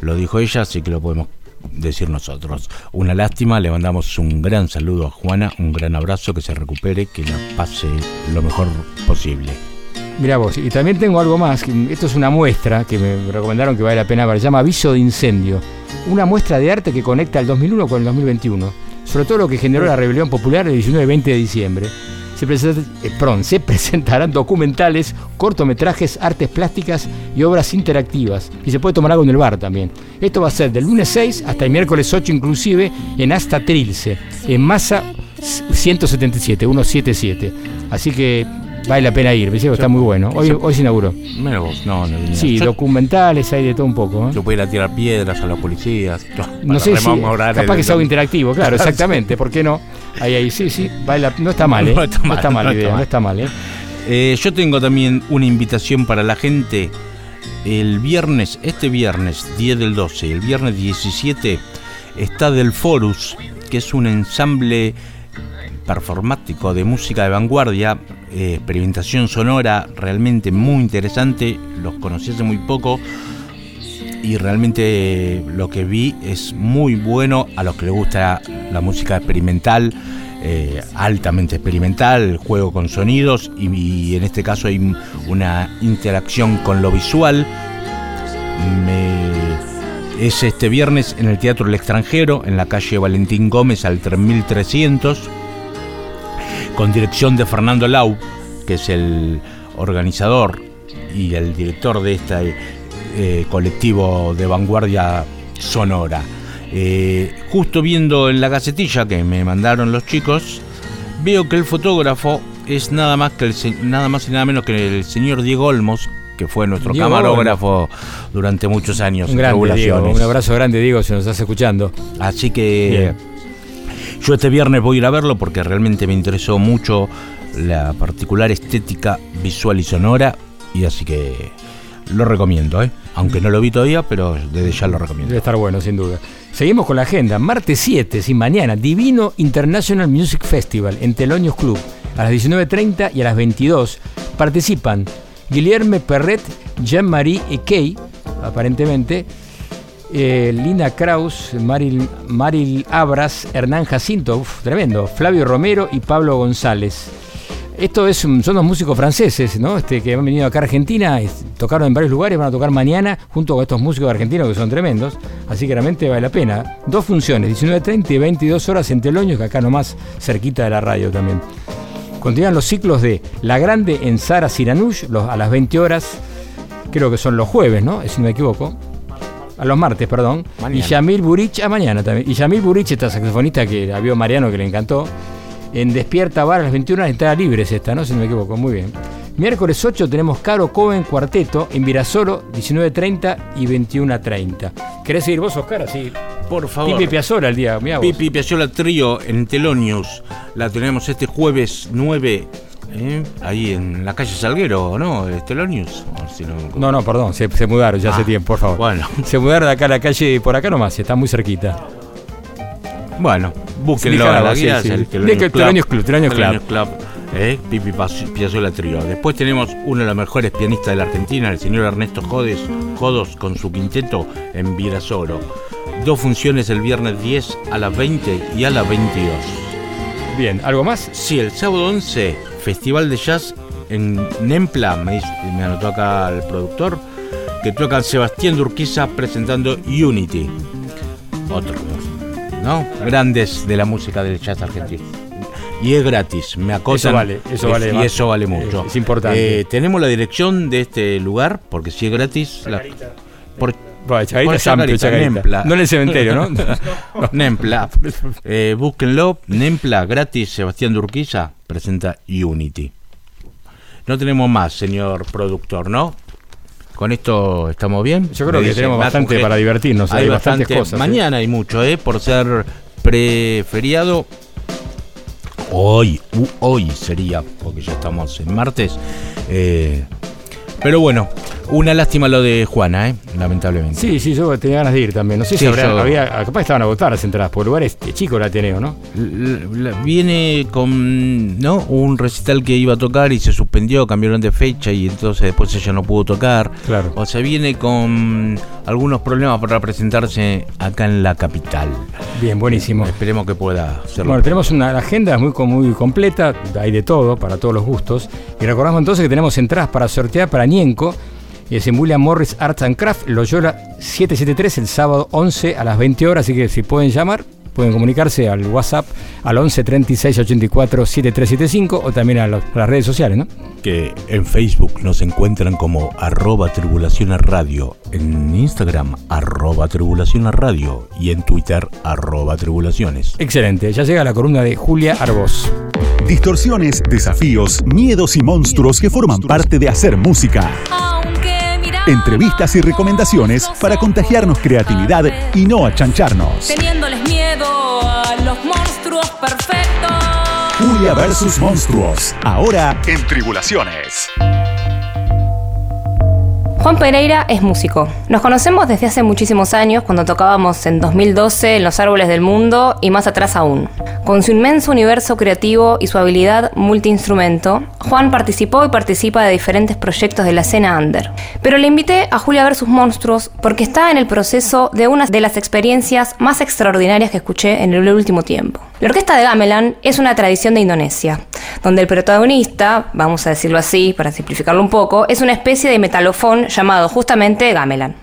Lo dijo ella, así que lo podemos decir nosotros. Una lástima, le mandamos un gran saludo a Juana, un gran abrazo, que se recupere, que la pase lo mejor posible. Mira vos, y también tengo algo más, esto es una muestra que me recomendaron que vale la pena ver, se llama Aviso de Incendio, una muestra de arte que conecta el 2001 con el 2021, sobre todo lo que generó la rebelión popular el 19 y 20 de diciembre. Se, eh, (laughs) presentarán documentales, cortometrajes, artes plásticas y obras interactivas, y se puede tomar algo en el bar también. Esto va a ser del lunes 6 hasta el miércoles 8 inclusive en Asta Trilce, en Masa 177, 177. Así que vale la pena ir, que está muy bueno. Hoy, hoy se inauguró. Vos, no, no. Sí, yo, documentales, hay de todo un poco. ¿eh? yo puedo ir a tirar piedras a los policías. No sé si, capaz el- que es algo interactivo, claro, (laughs) exactamente, ¿por qué no? Ahí, ahí, sí, sí, vale la- no está mal, ¿eh? (laughs) No está mal, no está mal no la idea, está mal. no está mal, ¿eh? Eh, yo tengo también una invitación para la gente. El viernes, este viernes 10 del 12, el viernes 17, está del Forus, que es un ensamble performático de música de vanguardia, eh, experimentación sonora realmente muy interesante. Los conocí hace muy poco y realmente lo que vi es muy bueno a los que les gusta la música experimental, eh, altamente experimental, juego con sonidos y, en este caso hay una interacción con lo visual. Me- es este viernes en el Teatro El Extranjero, en la calle Valentín Gómez al 3300, con dirección de Fernando Lau, que es el organizador y el director de este eh, colectivo de vanguardia sonora. Eh, justo viendo en la gacetilla que me mandaron los chicos, veo que el fotógrafo es nada más que el nada más y nada menos que el señor Diego Olmos, que fue nuestro Diego camarógrafo durante muchos años. Un grande, Diego, un abrazo grande, Diego, si nos estás escuchando. Así que Bien. Yo este viernes voy a ir a verlo porque realmente me interesó mucho la particular estética visual y sonora y así que lo recomiendo, ¿eh? aunque no lo vi todavía, pero desde ya lo Debe recomiendo. estar bueno, sin duda. Seguimos con la agenda. Martes 7, sin mañana, Divino International Music Festival en Telonios Club. A las 19.30 y a las 22 participan Guillerme Perret, Jean-Marie Ekey, aparentemente, eh, Lina Kraus, Maril, Maril Abras, Hernán Jacinto, tremendo, Flavio Romero y Pablo González. Esto es, son los músicos franceses, ¿no? Este, que han venido acá a Argentina, tocaron en varios lugares, van a tocar mañana junto con estos músicos argentinos que son tremendos, así que realmente vale la pena. Dos funciones, 19.30 y 22 horas en Teloños, que acá nomás cerquita de la radio también. Continúan los ciclos de La Grande en Sara Siranush los- a las 20 horas, creo que son los jueves, ¿no? Si no me equivoco. A los martes, perdón. Mañana. Y Yamil Burich a mañana también. Y Yamil Burich, esta saxofonista que la vio Mariano, que le encantó. En Despierta Bar a las 21 horas, entrada libre es esta, ¿no? Si no me equivoco, muy bien. Miércoles 8 tenemos Caro Coven Cuarteto en Virasoro, 19.30 y 21.30. ¿Querés seguir vos, Oscar? Así. Por favor. Pipi Piazzolla el día, mirá vos. Pipi Piazzolla Trío en Telonius. La tenemos este jueves 9, ¿eh? ahí en la calle Salguero, ¿no? ¿Es Telonius? O si no, No, no, perdón, se, se mudaron ya hace Ah, tiempo, por favor. bueno. (laughs) Se mudaron de acá a la calle, por acá nomás, está muy cerquita. Bueno, búsquenlo Sí, a la sí, guía. sí. es el De que Telonius Club, Club. Club, ¿eh? Pipi Piazzolla Trío. Después tenemos uno de los mejores pianistas de la Argentina, el señor Ernesto Jodes, Jodos, con su quinteto en Virasoro. Dos funciones el viernes 10 a las 20 y a las 22. Bien, ¿algo más? Sí, el sábado 11, Festival de Jazz en Nempla, me, dice- me anotó acá el productor, que tocan Sebastián Durquiza presentando Unity. Otro, ¿no? Grandes de la música del jazz argentino. Y es gratis, me acotan. Eso vale, eso Es- vale Y más. eso vale mucho. Es importante. Eh, tenemos la dirección de este lugar, porque si es gratis... La, por, Bueno, Chacarita es amplio, Chacarita. Nempla. No en el cementerio, ¿no? (laughs) Nempla. Eh, búsquenlo. Nempla, gratis. Sebastián Durquiza presenta Unity. No tenemos más, señor productor, ¿no? Con esto estamos bien. Yo creo Me que dice tenemos bastante que para divertirnos, hay bastantes cosas, ¿eh? Mañana hay mucho, ¿eh? Por ser preferiado. Hoy, hoy sería, porque ya estamos en martes. Eh, pero bueno, una lástima lo de Juana, ¿eh? Lamentablemente. Sí, sí, yo tenía ganas de ir también. No sé Sí, si habrá, yo- había, capaz estaban agotadas las entradas, por lugares chico el Ateneo, ¿no? Viene con no un recital que iba a tocar y se suspendió, cambiaron de fecha y entonces después ella no pudo tocar. Claro. O sea, viene con algunos problemas para presentarse acá en la capital. Bien, buenísimo. Esperemos que pueda hacerlo. Bueno, tenemos una agenda muy, muy completa, hay de todo, para todos los gustos. Y recordamos entonces que tenemos entradas para sortear para Nienco. Y es en William Morris Arts and Craft, Loyola 773, el sábado 11 a las 20 horas. Así que si pueden llamar, pueden comunicarse al WhatsApp al 11 36 84 7375 o también a, los- a las redes sociales, ¿no? que en Facebook nos encuentran como arroba tribulación a radio, en Instagram arroba tribulación a radio y en Twitter arroba tribulaciones. Excelente, ya llega la columna de Julia Arbós. Distorsiones, desafíos, miedos y monstruos que forman parte de hacer música. Entrevistas y recomendaciones para contagiarnos creatividad y no achancharnos. Teniéndoles miedo a los monstruos perfectos. Julia versus Monstruos. Ahora en Tribulaciones. Juan Pereira es músico. Nos conocemos desde hace muchísimos años cuando tocábamos en 2012 en Los Árboles del Mundo y más atrás aún. Con su inmenso universo creativo y su habilidad multiinstrumento, Juan participó y participa de diferentes proyectos de la escena under. Pero le invité a Julia versus Monstruos porque está en el proceso de una de las experiencias más extraordinarias que escuché en el último tiempo. La orquesta de Gamelan es una tradición de Indonesia, donde el protagonista, vamos a decirlo así para simplificarlo un poco, es una especie de metalofón llamado justamente gamelan.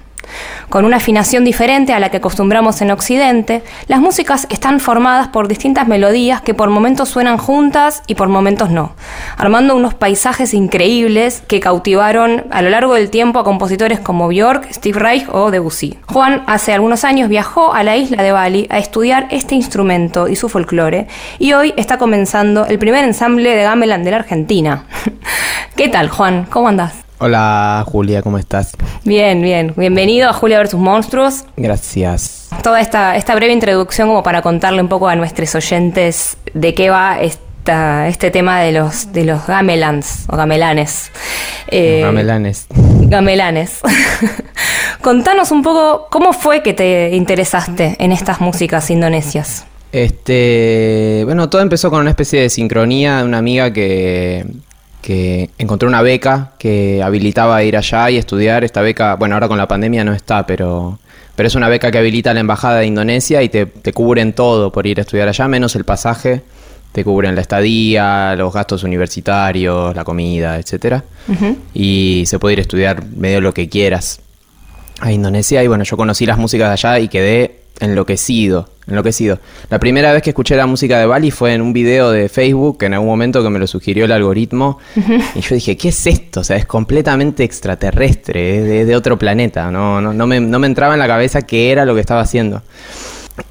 Con una afinación diferente a la que acostumbramos en Occidente, las músicas están formadas por distintas melodías que por momentos suenan juntas y por momentos no, armando unos paisajes increíbles que cautivaron a lo largo del tiempo a compositores como Björk, Steve Reich o Debussy. Juan hace algunos años viajó a la isla de Bali a estudiar este instrumento y su folclore y hoy está comenzando el primer ensamble de gamelan de la Argentina. (laughs) ¿Qué tal, Juan? ¿Cómo andás? Hola Julia, ¿cómo estás? Bien, bien. Bienvenido a Julia versus Monstruos. Gracias. Toda esta, esta breve introducción como para contarle un poco a nuestros oyentes de qué va esta, este tema de los, de los gamelans o gamelanes. Eh, Gamelanes. Gamelanes. (laughs) Contanos un poco cómo fue que te interesaste en estas músicas indonesias. Este, bueno, todo empezó con una especie de sincronía de una amiga que, que encontró una beca que habilitaba a ir allá y estudiar. Esta beca, bueno, ahora con la pandemia no está, pero, pero es una beca que habilita la Embajada de Indonesia y te, te cubren todo por ir a estudiar allá, menos el pasaje. Te cubren la estadía, los gastos universitarios, la comida, etcétera. Y se puede ir a estudiar medio lo que quieras a Indonesia. Y bueno, yo conocí las músicas de allá y quedé enloquecido, enloquecido. La primera vez que escuché la música de Bali fue en un video de Facebook, que en algún momento que me lo sugirió el algoritmo, y yo dije, ¿qué es esto? O sea, es completamente extraterrestre, es de, de otro planeta, no, no, no, me, no me entraba en la cabeza qué era lo que estaba haciendo.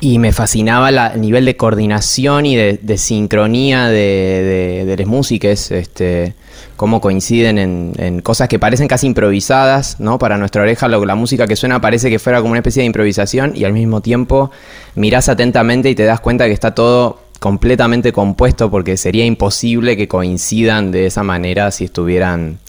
Y me fascinaba la- el nivel de coordinación y de, sincronía de, las músicas, este, cómo coinciden en, en cosas que parecen casi improvisadas, ¿no? Para nuestra oreja lo- la música que suena parece que fuera como una especie de improvisación y al mismo tiempo mirás atentamente y te das cuenta que está todo completamente compuesto porque sería imposible que coincidan de esa manera si estuvieran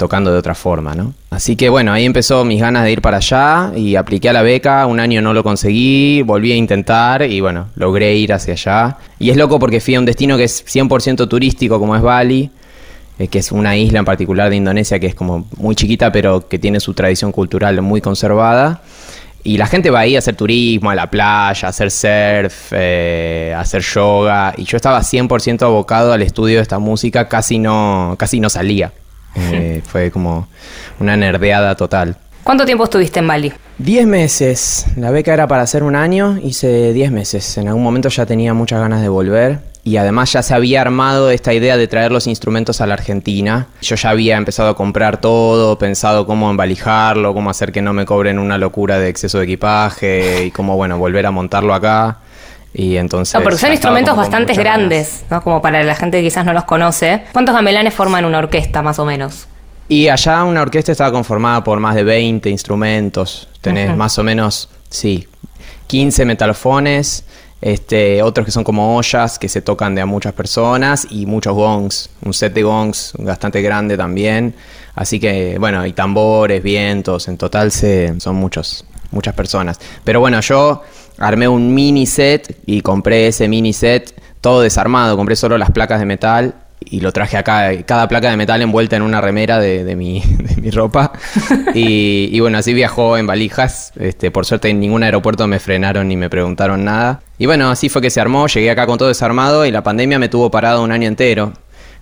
tocando de otra forma, ¿no? Así que bueno, ahí empezó mis ganas de ir para allá y apliqué a la beca, un año no lo conseguí, volví a intentar y bueno, logré ir hacia allá. Y es loco porque fui a un destino que es 100% turístico como es Bali, eh, que es una isla en particular de Indonesia que es como muy chiquita pero que tiene su tradición cultural muy conservada. Y la gente va ahí a hacer turismo, a la playa, a hacer surf, eh, a hacer yoga. Y yo estaba 100% abocado al estudio de esta música, casi no, casi no salía. Eh, (laughs) fue como una nerdeada total. ¿Cuánto tiempo estuviste en Bali? 10 meses. La beca era para hacer un año, hice 10 meses. En algún momento ya tenía muchas ganas de volver. Y además ya se había armado esta idea de traer los instrumentos a la Argentina. Yo ya había empezado a comprar todo, pensado cómo embalijarlo, cómo hacer que no me cobren una locura de exceso de equipaje y cómo, bueno, volver a montarlo acá. Y entonces... No, porque son instrumentos bastante grandes, ¿no? Como para la gente que quizás no los conoce. ¿Cuántos gamelanes forman una orquesta, más o menos? Y allá una orquesta estaba conformada por más de 20 instrumentos. Tenés más o menos, sí, 15 metalofones, este, otros que son como ollas que se tocan de a muchas personas y muchos gongs, un set de gongs bastante grande también. Así que, bueno, y tambores, vientos, en total se, son muchos, muchas personas. Pero bueno, yo armé un mini set y compré ese mini set todo desarmado, compré solo las placas de metal y lo traje acá, cada placa de metal envuelta en una remera de, de mi, (laughs) de mi ropa. (laughs) Y, y bueno, así viajó en valijas. Este, por suerte en ningún aeropuerto me frenaron ni me preguntaron nada. Y bueno, así fue que se armó, llegué acá con todo desarmado y la pandemia me tuvo parado un año entero.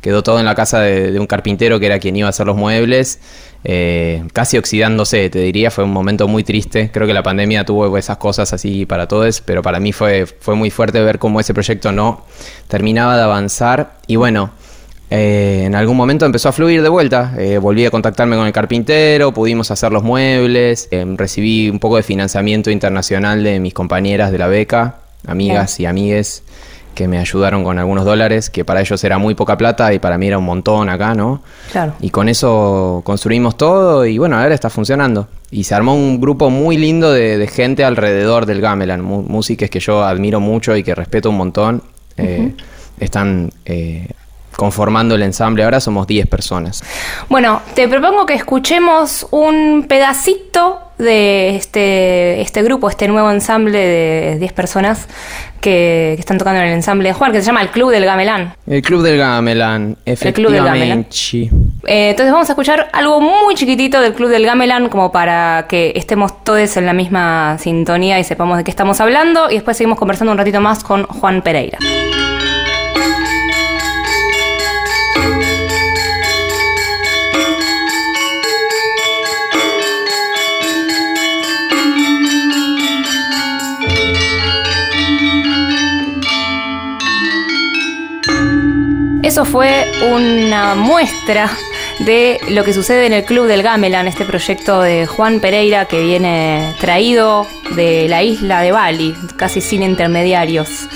Quedó todo en la casa de, de un carpintero que era quien iba a hacer los muebles, eh, casi oxidándose, te diría, fue un momento muy triste. Creo que la pandemia tuvo esas cosas así para todos, pero para mí fue, fue muy fuerte ver cómo ese proyecto no terminaba de avanzar. Y bueno, eh, en algún momento empezó a fluir de vuelta. Eh, volví a contactarme con el carpintero, pudimos hacer los muebles, eh, recibí un poco de financiamiento internacional de mis compañeras de la beca, amigas y amigues que me ayudaron con algunos dólares, que para ellos era muy poca plata y para mí era un montón acá, ¿no? Claro. Y con eso construimos todo y bueno, ahora está funcionando. Y se armó un grupo muy lindo de, de gente alrededor del Gamelan, músicos que yo admiro mucho y que respeto un montón. Eh, están eh, conformando el ensamble, ahora somos 10 personas. Bueno, te propongo que escuchemos un pedacito de este, este grupo, este nuevo ensamble de 10 personas que, que están tocando en el ensamble de Juan, que se llama el Club del Gamelán. El Club del Gamelan, Club del efectivamente. Eh, entonces vamos a escuchar algo muy chiquitito del Club del Gamelan como para que estemos todos en la misma sintonía y sepamos de qué estamos hablando y después seguimos conversando un ratito más con Juan Pereira. Eso fue una muestra de lo que sucede en el Club del Gamelan, este proyecto de Juan Pereira que viene traído de la isla de Bali, casi sin intermediarios.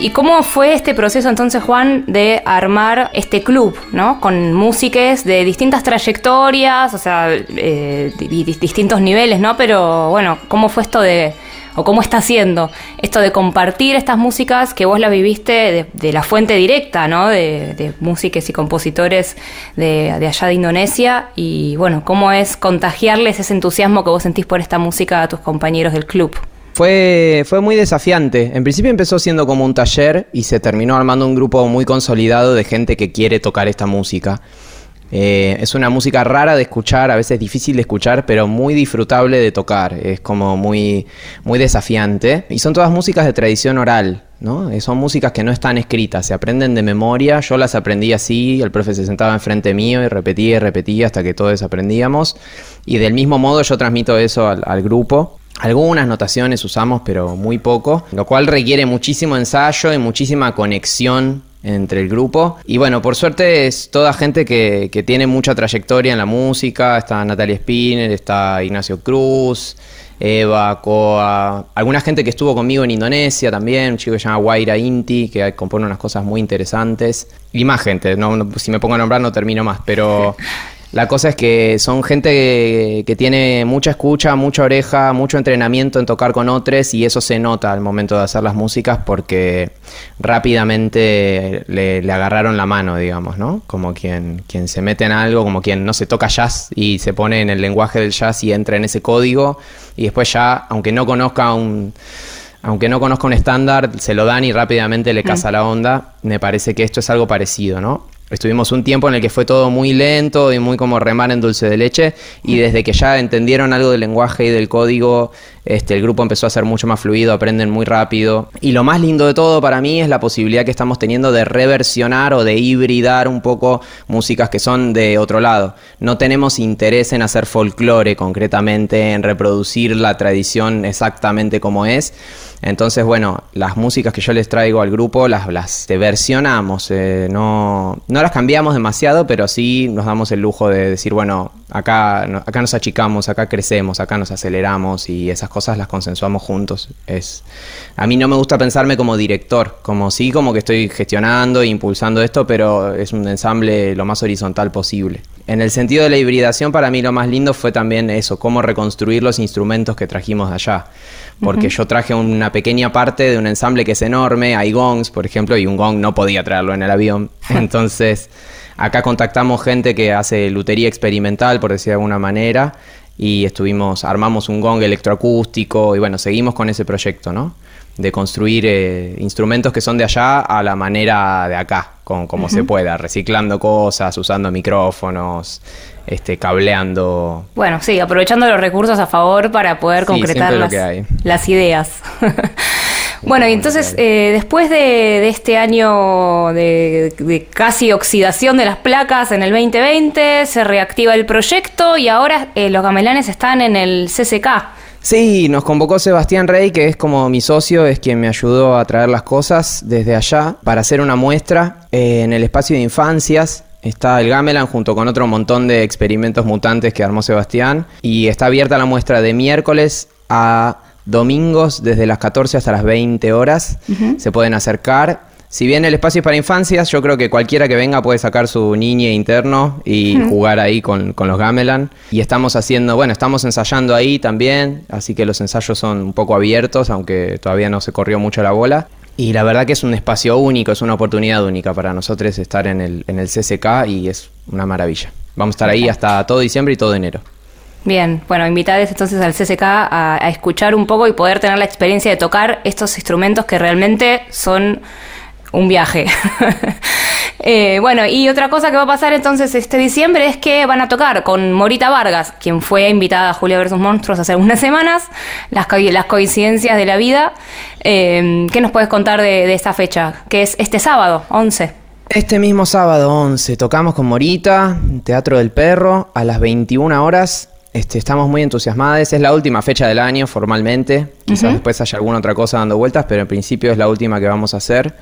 ¿Y cómo fue este proceso entonces, Juan, de armar este club, ¿no? Con músicos de distintas trayectorias, o sea, eh, di- di- distintos niveles, ¿no? Pero bueno, ¿cómo fue esto de, o cómo está haciendo esto de compartir estas músicas que vos las viviste de, la fuente directa, ¿no? De, de músicos y compositores de, de allá de Indonesia y bueno, cómo es contagiarles ese entusiasmo que vos sentís por esta música a tus compañeros del club. Fue, fue muy desafiante. En principio empezó siendo como un taller y se terminó armando un grupo muy consolidado de gente que quiere tocar esta música. Eh, es una música rara de escuchar, a veces difícil de escuchar, pero muy disfrutable de tocar. Es como muy, muy desafiante. Y son todas músicas de tradición oral, ¿no? Eh, Son músicas que no están escritas, se aprenden de memoria. Yo las aprendí así, el profe se sentaba enfrente mío y repetía y repetía hasta que todos aprendíamos. Y del mismo modo yo transmito eso al, al grupo. Algunas notaciones usamos, pero muy poco, lo cual requiere muchísimo ensayo y muchísima conexión entre el grupo. Y bueno, por suerte es toda gente que, que tiene mucha trayectoria en la música. Está Natalia Spinner, está Ignacio Cruz, Eva, Koa, alguna gente que estuvo conmigo en Indonesia también, un chico que se llama Guaira Inti, que compone unas cosas muy interesantes. Y más gente, no, no- si me pongo a nombrar no termino más, pero (laughs) la cosa es que son gente que, que tiene mucha escucha, mucha oreja, mucho entrenamiento en tocar con otros y eso se nota al momento de hacer las músicas porque rápidamente le, le agarraron la mano, digamos, ¿no? Como quien, quien se mete en algo, como quien no se toca jazz y se pone en el lenguaje del jazz y entra en ese código y después ya, aunque no conozca un aunque no conozca un estándar, se lo dan y rápidamente le casa la onda. Me parece que esto es algo parecido, ¿no? Estuvimos un tiempo en el que fue todo muy lento y muy como remar en dulce de leche y desde que ya entendieron algo del lenguaje y del código, este, el grupo empezó a ser mucho más fluido, aprenden muy rápido. Y lo más lindo de todo para mí es la posibilidad que estamos teniendo de reversionar o de hibridar un poco músicas que son de otro lado. No tenemos interés en hacer folclore concretamente, en reproducir la tradición exactamente como es. Entonces, bueno, las músicas que yo les traigo al grupo las, las versionamos, eh, no, no las cambiamos demasiado, pero sí nos damos el lujo de decir, bueno, acá, acá nos achicamos, acá crecemos, acá nos aceleramos y esas cosas las consensuamos juntos. Es, a mí no me gusta pensarme como director, como sí, como que estoy gestionando e impulsando esto, pero es un ensamble lo más horizontal posible. En el sentido de la hibridación, para mí lo más lindo fue también eso, cómo reconstruir los instrumentos que trajimos de allá. Porque yo traje una pequeña parte de un ensamble que es enorme, hay gongs, por ejemplo, y un gong no podía traerlo en el avión. (laughs) Entonces, acá contactamos gente que hace lutería experimental, por decir de alguna manera, y estuvimos, armamos un gong electroacústico, y bueno, seguimos con ese proyecto, ¿no? De construir eh, instrumentos que son de allá a la manera de acá, con como se pueda, reciclando cosas, usando micrófonos, este, cableando. Bueno, sí, aprovechando los recursos a favor para poder Sí, concretar las ideas. (laughs) bueno, y entonces, eh, después de, de este año de, de casi oxidación de las placas en el 2020, se reactiva el proyecto y ahora eh, los gamelanes están en el CCK. Sí, nos convocó Sebastián Rey, que es como mi socio, es quien me ayudó a traer las cosas desde allá para hacer una muestra eh, en el espacio de infancias. Está el Gamelan junto con otro montón de experimentos mutantes que armó Sebastián. Y está abierta la muestra de miércoles a domingos desde las 14 hasta las 20 horas. Se pueden acercar. Si bien el espacio es para infancias, yo creo que cualquiera que venga puede sacar su niñe interno y jugar ahí con, con los Gamelan. Y estamos haciendo, bueno, estamos ensayando ahí también, así que los ensayos son un poco abiertos, aunque todavía no se corrió mucho la bola. Y la verdad que es un espacio único, es una oportunidad única para nosotros estar en el, en el CCK y es una maravilla. Vamos a estar ahí hasta todo diciembre y todo enero. Bien, bueno, invitades entonces al CCK a, a escuchar un poco y poder tener la experiencia de tocar estos instrumentos que realmente son un viaje. (laughs) Eh, bueno, y otra cosa que va a pasar entonces este diciembre es que van a tocar con Morita Vargas, quien fue invitada a Julia vs. Monstruos hace unas semanas, las, co- las coincidencias de la vida. Eh, ¿Qué nos puedes contar de, de esta fecha? Que es este sábado, 11. Este mismo sábado 11 tocamos con Morita, Teatro del Perro, a las 21 horas. Este, estamos muy entusiasmados. Es la última fecha del año formalmente. Quizás después haya alguna otra cosa dando vueltas, pero en principio es la última que vamos a hacer.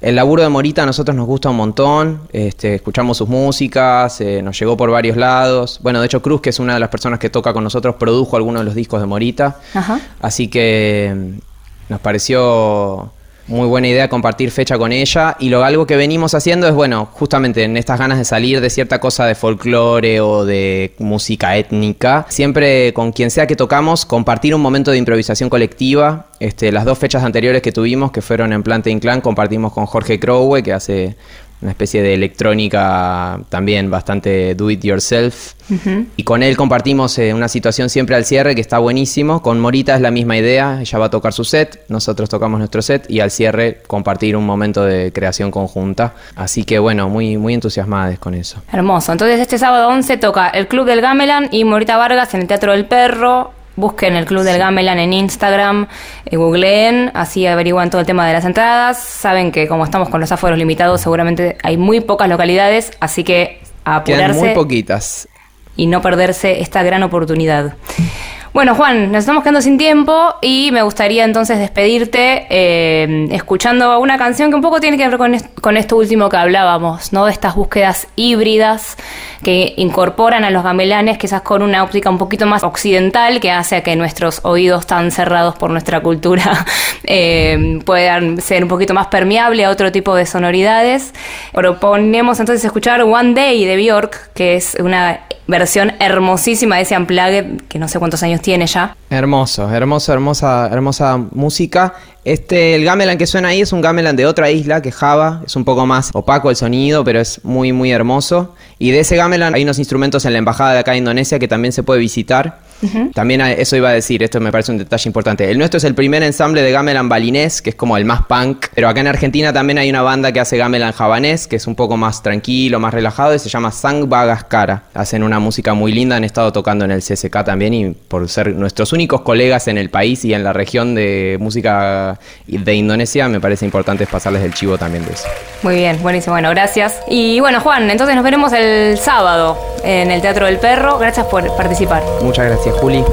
El laburo de Morita a nosotros nos gusta un montón. Este, escuchamos sus músicas, eh, nos llegó por varios lados. Bueno, de hecho Cruz, que es una de las personas que toca con nosotros, produjo algunos de los discos de Morita. Así que mm, nos pareció muy buena idea compartir fecha con ella y lo algo que venimos haciendo es bueno, justamente en estas ganas de salir de cierta cosa de folclore o de música étnica, siempre con quien sea que tocamos compartir un momento de improvisación colectiva. Este, las dos fechas anteriores que tuvimos, que fueron en Planta Inclán, compartimos con Jorge Crowe, que hace una especie de electrónica también bastante do it yourself. Y con él compartimos eh, una situación siempre al cierre que está buenísimo. Con Morita es la misma idea, ella va a tocar su set, nosotros tocamos nuestro set y al cierre compartir un momento de creación conjunta. Así que bueno, muy, muy entusiasmadas con eso. Hermoso. Entonces este sábado 11 toca el Club del Gamelan y Morita Vargas en el Teatro del Perro. Busquen el Club del Gamelan en Instagram, eh, googleen, así averiguan todo el tema de las entradas. Saben que como estamos con los aforos limitados, seguramente hay muy pocas localidades, así que a Quedan muy poquitas. y no perderse esta gran oportunidad. Bueno, Juan, nos estamos quedando sin tiempo y me gustaría entonces despedirte eh, escuchando una canción que un poco tiene que ver con, est- con esto último que hablábamos, ¿no? De estas búsquedas híbridas que incorporan a los gamelanes, quizás con una óptica un poquito más occidental, que hace que nuestros oídos tan cerrados por nuestra cultura (laughs) eh, puedan ser un poquito más permeable a otro tipo de sonoridades. Proponemos entonces escuchar One Day de Bjork, que es una versión hermosísima de ese Unplugged, que no sé cuántos años tiene ya. Hermoso, hermoso, hermosa, hermosa música. Este, el gamelan que suena ahí es un gamelan de otra isla que Java. Es un poco más opaco el sonido, pero es muy, muy hermoso. Y de ese gamelan hay unos instrumentos en la embajada de acá de Indonesia que también se puede visitar. También a- eso iba a decir, esto me parece un detalle importante. El nuestro es el primer ensamble de gamelan balinés, que es como el más punk. Pero acá en Argentina también hay una banda que hace gamelan javanés, que es un poco más tranquilo, más relajado, y se llama Sang Bagaskara. Hacen una música muy linda, han estado tocando en el CSK también, y por ser nuestros únicos colegas en el país y en la región de música de Indonesia, me parece importante pasarles el chivo también de eso. Muy bien, buenísimo. Bueno, gracias. Y bueno, Juan, entonces nos veremos el sábado en el Teatro del Perro. Gracias por participar. Muchas gracias, Juli.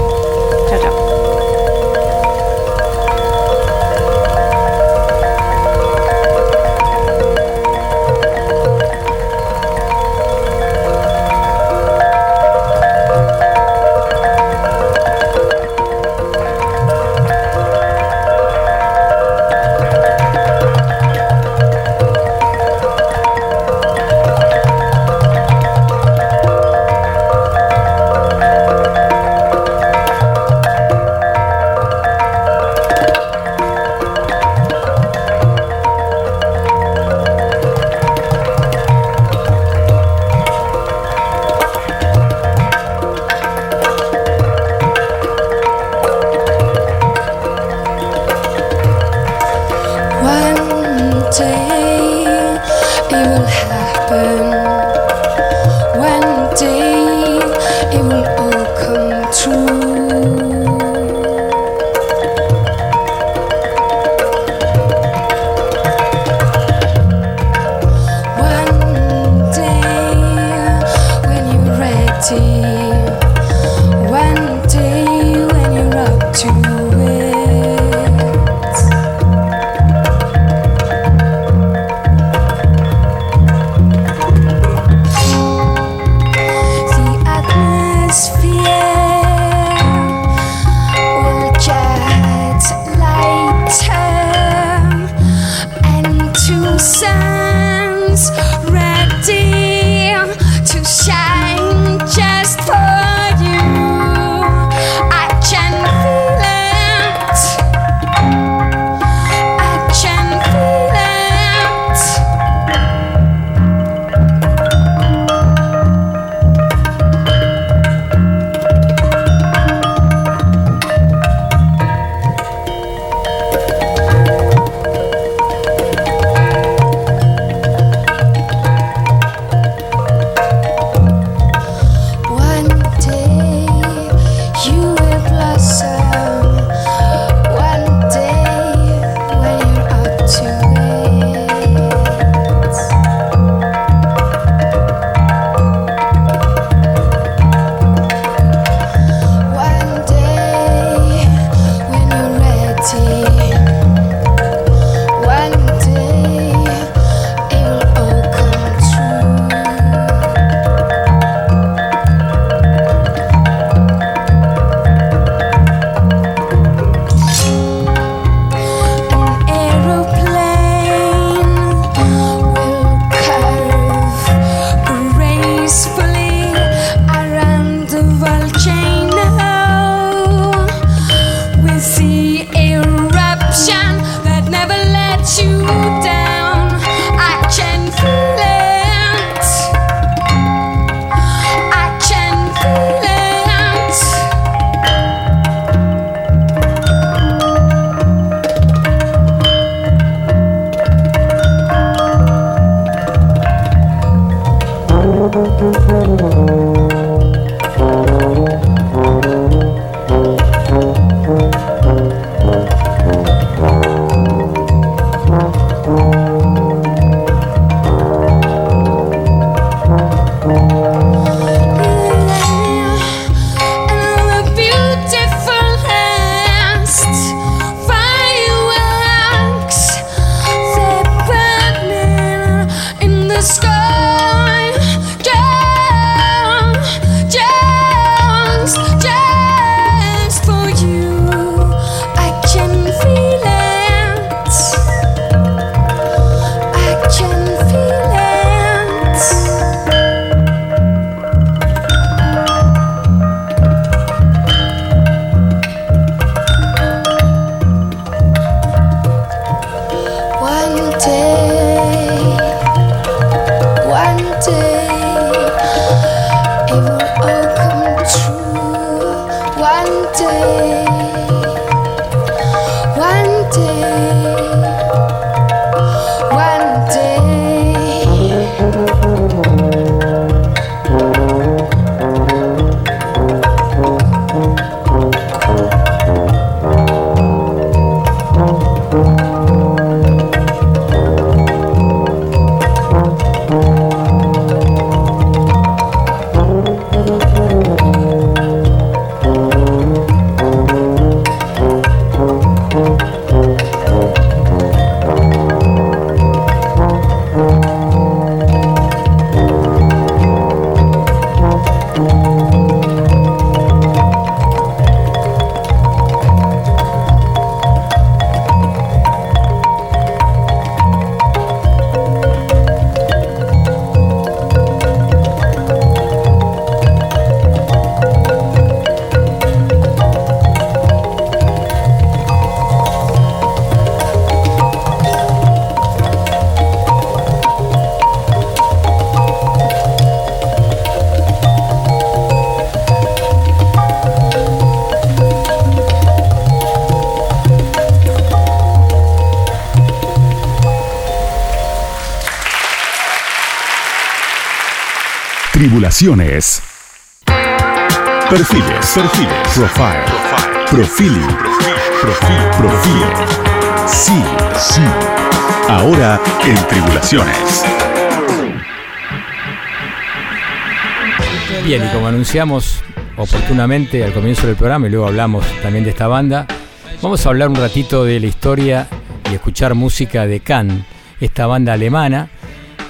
Tribulaciones. Perfiles, perfiles, profile, profiling, profil, profil. Sí, sí. Ahora en Tribulaciones. Bien, y como anunciamos oportunamente al comienzo del programa y luego hablamos también de esta banda, vamos a hablar un ratito de la historia y escuchar música de Can, esta banda alemana,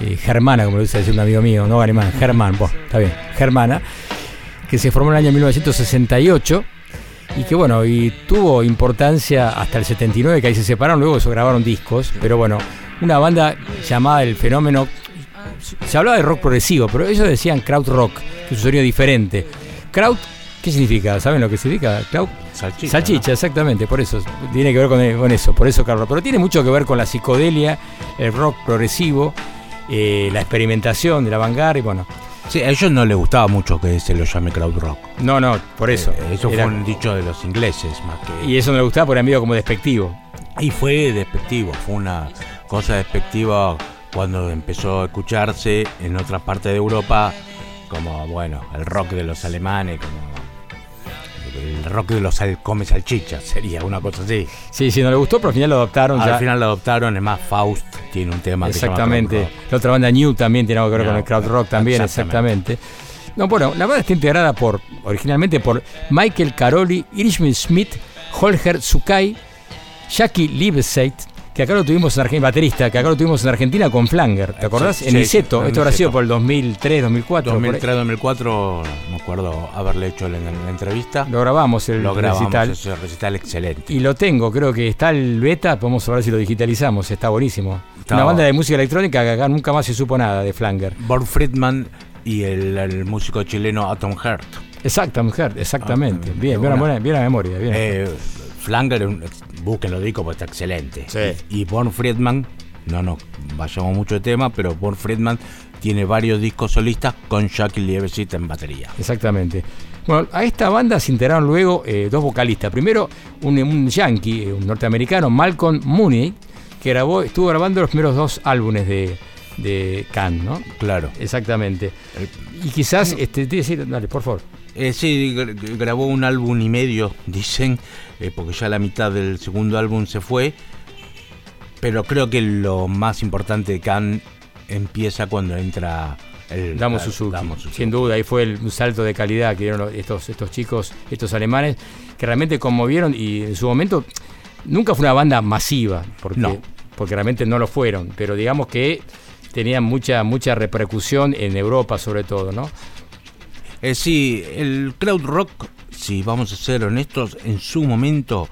eh, germana, como le gusta decir un amigo mío, no alemán, germán, bueno, está bien, germana, que se formó en el año 1968 y que bueno, y tuvo importancia hasta el 79, que ahí se separaron, luego se grabaron discos, pero bueno, una banda llamada El Fenómeno, se hablaba de rock progresivo, pero ellos decían kraut rock, que es un sonido diferente. Kraut, ¿qué significa? ¿Saben lo que significa? Kraut, Salchicha. Salchicha, exactamente, por eso, tiene que ver con, con eso, por eso Carlos, pero tiene mucho que ver con la psicodelia, el rock progresivo, eh, la experimentación de la vanguardia, y bueno, Sí, a ellos no les gustaba mucho que se lo llame crowd rock. no, no, por eso. Eh, eso Era- fue un dicho de los ingleses más que. Y eso no le gustaba porque era medio como despectivo. Y fue despectivo, fue una cosa despectiva cuando empezó a escucharse en otras partes de Europa como, bueno, el rock de los alemanes, como rock de los come salchichas, sería una cosa así. Sí, sí, no le gustó, pero al final lo adoptaron. Al ya. final lo adoptaron, es más, Faust tiene un tema que se llama Exactamente. La otra banda New también tiene algo que ver con el crowd rock también, exactamente. exactamente. No, bueno, la banda está integrada por, originalmente por Michael Caroli, Irishman Smith, Holger Sukai, Jackie Liebeseit, que acá lo tuvimos en Argentina, baterista, que acá lo tuvimos en Argentina con Flanger, ¿te acordás? Sí, en sí, Iseto, en esto habrá sido Niceto. por el 2003, 2004. por ahí. 2003-2004, me acuerdo haberle hecho la, la entrevista. Lo grabamos el Lo grabamos, recital. ese recital excelente. Y lo tengo, creo que está el beta, podemos ver si lo digitalizamos, está buenísimo. Está- Una banda de música electrónica que acá nunca más se supo nada de Flanger. Born Friedman y el, el músico chileno Atom Heart. Exacto, mujer, exactamente. Ah, bien, bien, buena, bien memoria. Bien. Eh, Flanger, un- búsquenlo dico porque está excelente. Sí. Y Born Friedman, no nos vayamos mucho de tema, pero Born Friedman tiene varios discos solistas con Jackie Liebesita en batería. Exactamente. Bueno, a esta banda se integraron luego eh, dos vocalistas. Primero, un, un yankee, eh, un norteamericano, Malcolm Mooney, que grabó, estuvo grabando los primeros dos álbumes de, de Can, ¿no? Claro. Exactamente. Y quizás, este, te- sí, dale, por favor. Eh, sí, gra- grabó un álbum y medio, dicen, eh, porque ya la mitad del segundo álbum se fue. Pero creo que lo más importante de Can empieza cuando entra el Damo el- Suzuki. Damo Suzuki. Sin duda, ahí fue el, un salto de calidad que dieron estos, estos chicos, estos alemanes, que realmente conmovieron y en su momento nunca fue una banda masiva, porque, No. porque realmente no lo fueron, pero digamos que tenían mucha, mucha repercusión en Europa sobre todo, ¿no? Eh, sí, el crowd rock, si vamos a ser honestos, en su momento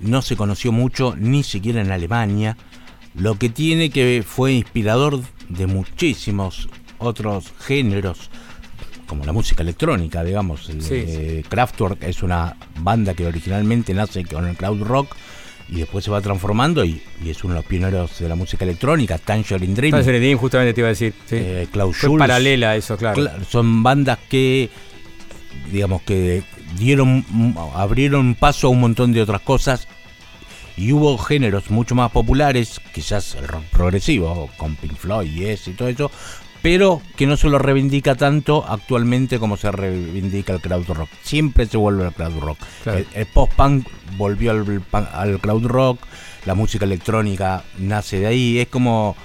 no se conoció mucho, ni siquiera en Alemania. Lo que tiene que fue inspirador de muchísimos otros géneros, como la música electrónica, digamos. El, Sí. eh, Kraftwerk es una banda que originalmente nace con el crowd rock y después se va transformando y, y es uno de los pioneros de la música electrónica, Tangerine Dream. Tangerine Dream, justamente te iba a decir. sí. eh, Klaus Fue paralela a eso, claro. Cla- son bandas que digamos que dieron abrieron paso a un montón de otras cosas Y hubo géneros mucho más populares, quizás el rock progresivo, con Pink Floyd y eso y todo eso, pero que no se lo reivindica tanto actualmente como se reivindica el crowd rock. Siempre se vuelve al crowd rock. Claro. El, el post-punk volvió al, al crowd rock, la música electrónica nace de ahí, es como...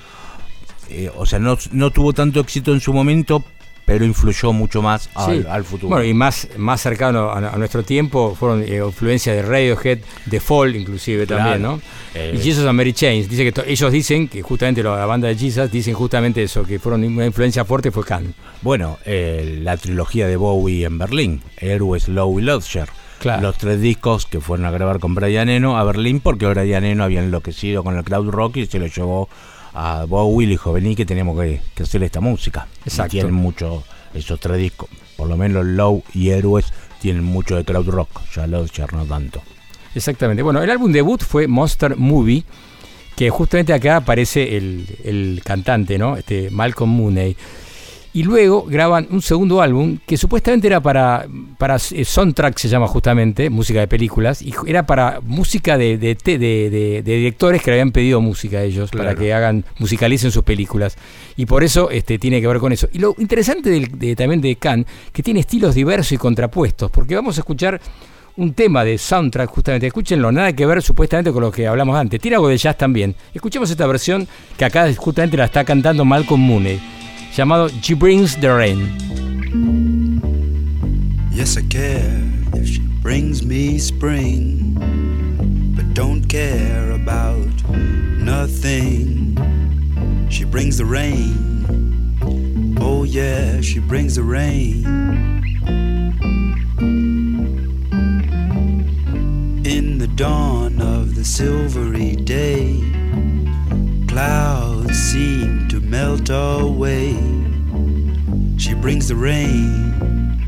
eh, o sea, no, no tuvo tanto éxito en su momento, pero influyó mucho más al, Sí. al futuro. Bueno, y más, más cercano a, a nuestro tiempo fueron eh, influencia de Radiohead, de Fall inclusive Claro. también, ¿no? Eh, y Jesus and Mary Chains, dice que ellos dicen que justamente la banda de Jesus dicen justamente eso, que fueron una influencia fuerte fue Khan. Bueno, eh, la trilogía de Bowie en Berlín, Héroes, Low y Lodger. Claro. Los tres discos que fueron a grabar con Brian Eno a Berlín porque Brian Eno había enloquecido con el crowd rock y se lo llevó a Bowie y le dijo, vení que tenemos que, que hacer esta música. Y Exacto. tienen mucho esos tres discos, por lo menos Low y Héroes tienen mucho de crowd rock, ya Lodger no tanto. Exactamente. Bueno, el álbum debut fue Monster Movie, que justamente acá aparece el, el cantante, ¿no? Este Malcolm Mooney. Y luego graban un segundo álbum que supuestamente era para, para eh, soundtrack, se llama justamente, música de películas, y era para música de, de, de- de- de directores que le habían pedido música a ellos, para que hagan, musicalicen sus películas. Y por eso este, tiene que ver con eso. Y lo interesante del- de- también de Khan, que tiene estilos diversos y contrapuestos, porque vamos a escuchar un tema de soundtrack justamente, escúchenlo, nada que ver supuestamente con lo que hablamos antes, tiene algo de jazz también. Escuchemos esta versión que acá justamente la está cantando Malcolm Mooney, llamado She Brings the Rain. Yes, I care if she brings me spring, but don't care about nothing. She brings the rain. Oh, yeah, she brings the rain. In the dawn of the silvery day, clouds seem melt away. She brings the rain.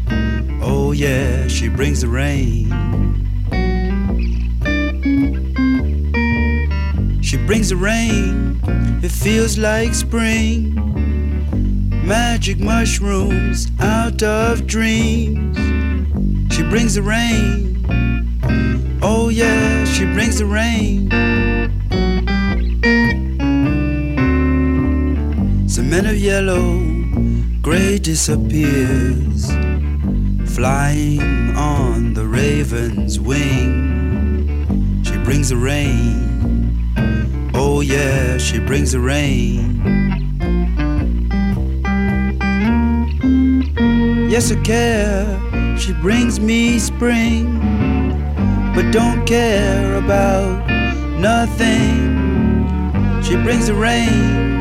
Oh yeah, she brings the rain. She brings the rain, it feels like spring. Magic mushrooms out of dreams. She brings the rain. Oh yeah, she brings the rain. Cement of yellow, gray disappears flying on the raven's wing. She brings the rain. Oh, yeah, she brings the rain. Yes, I care. She brings me spring, but don't care about nothing. She brings the rain.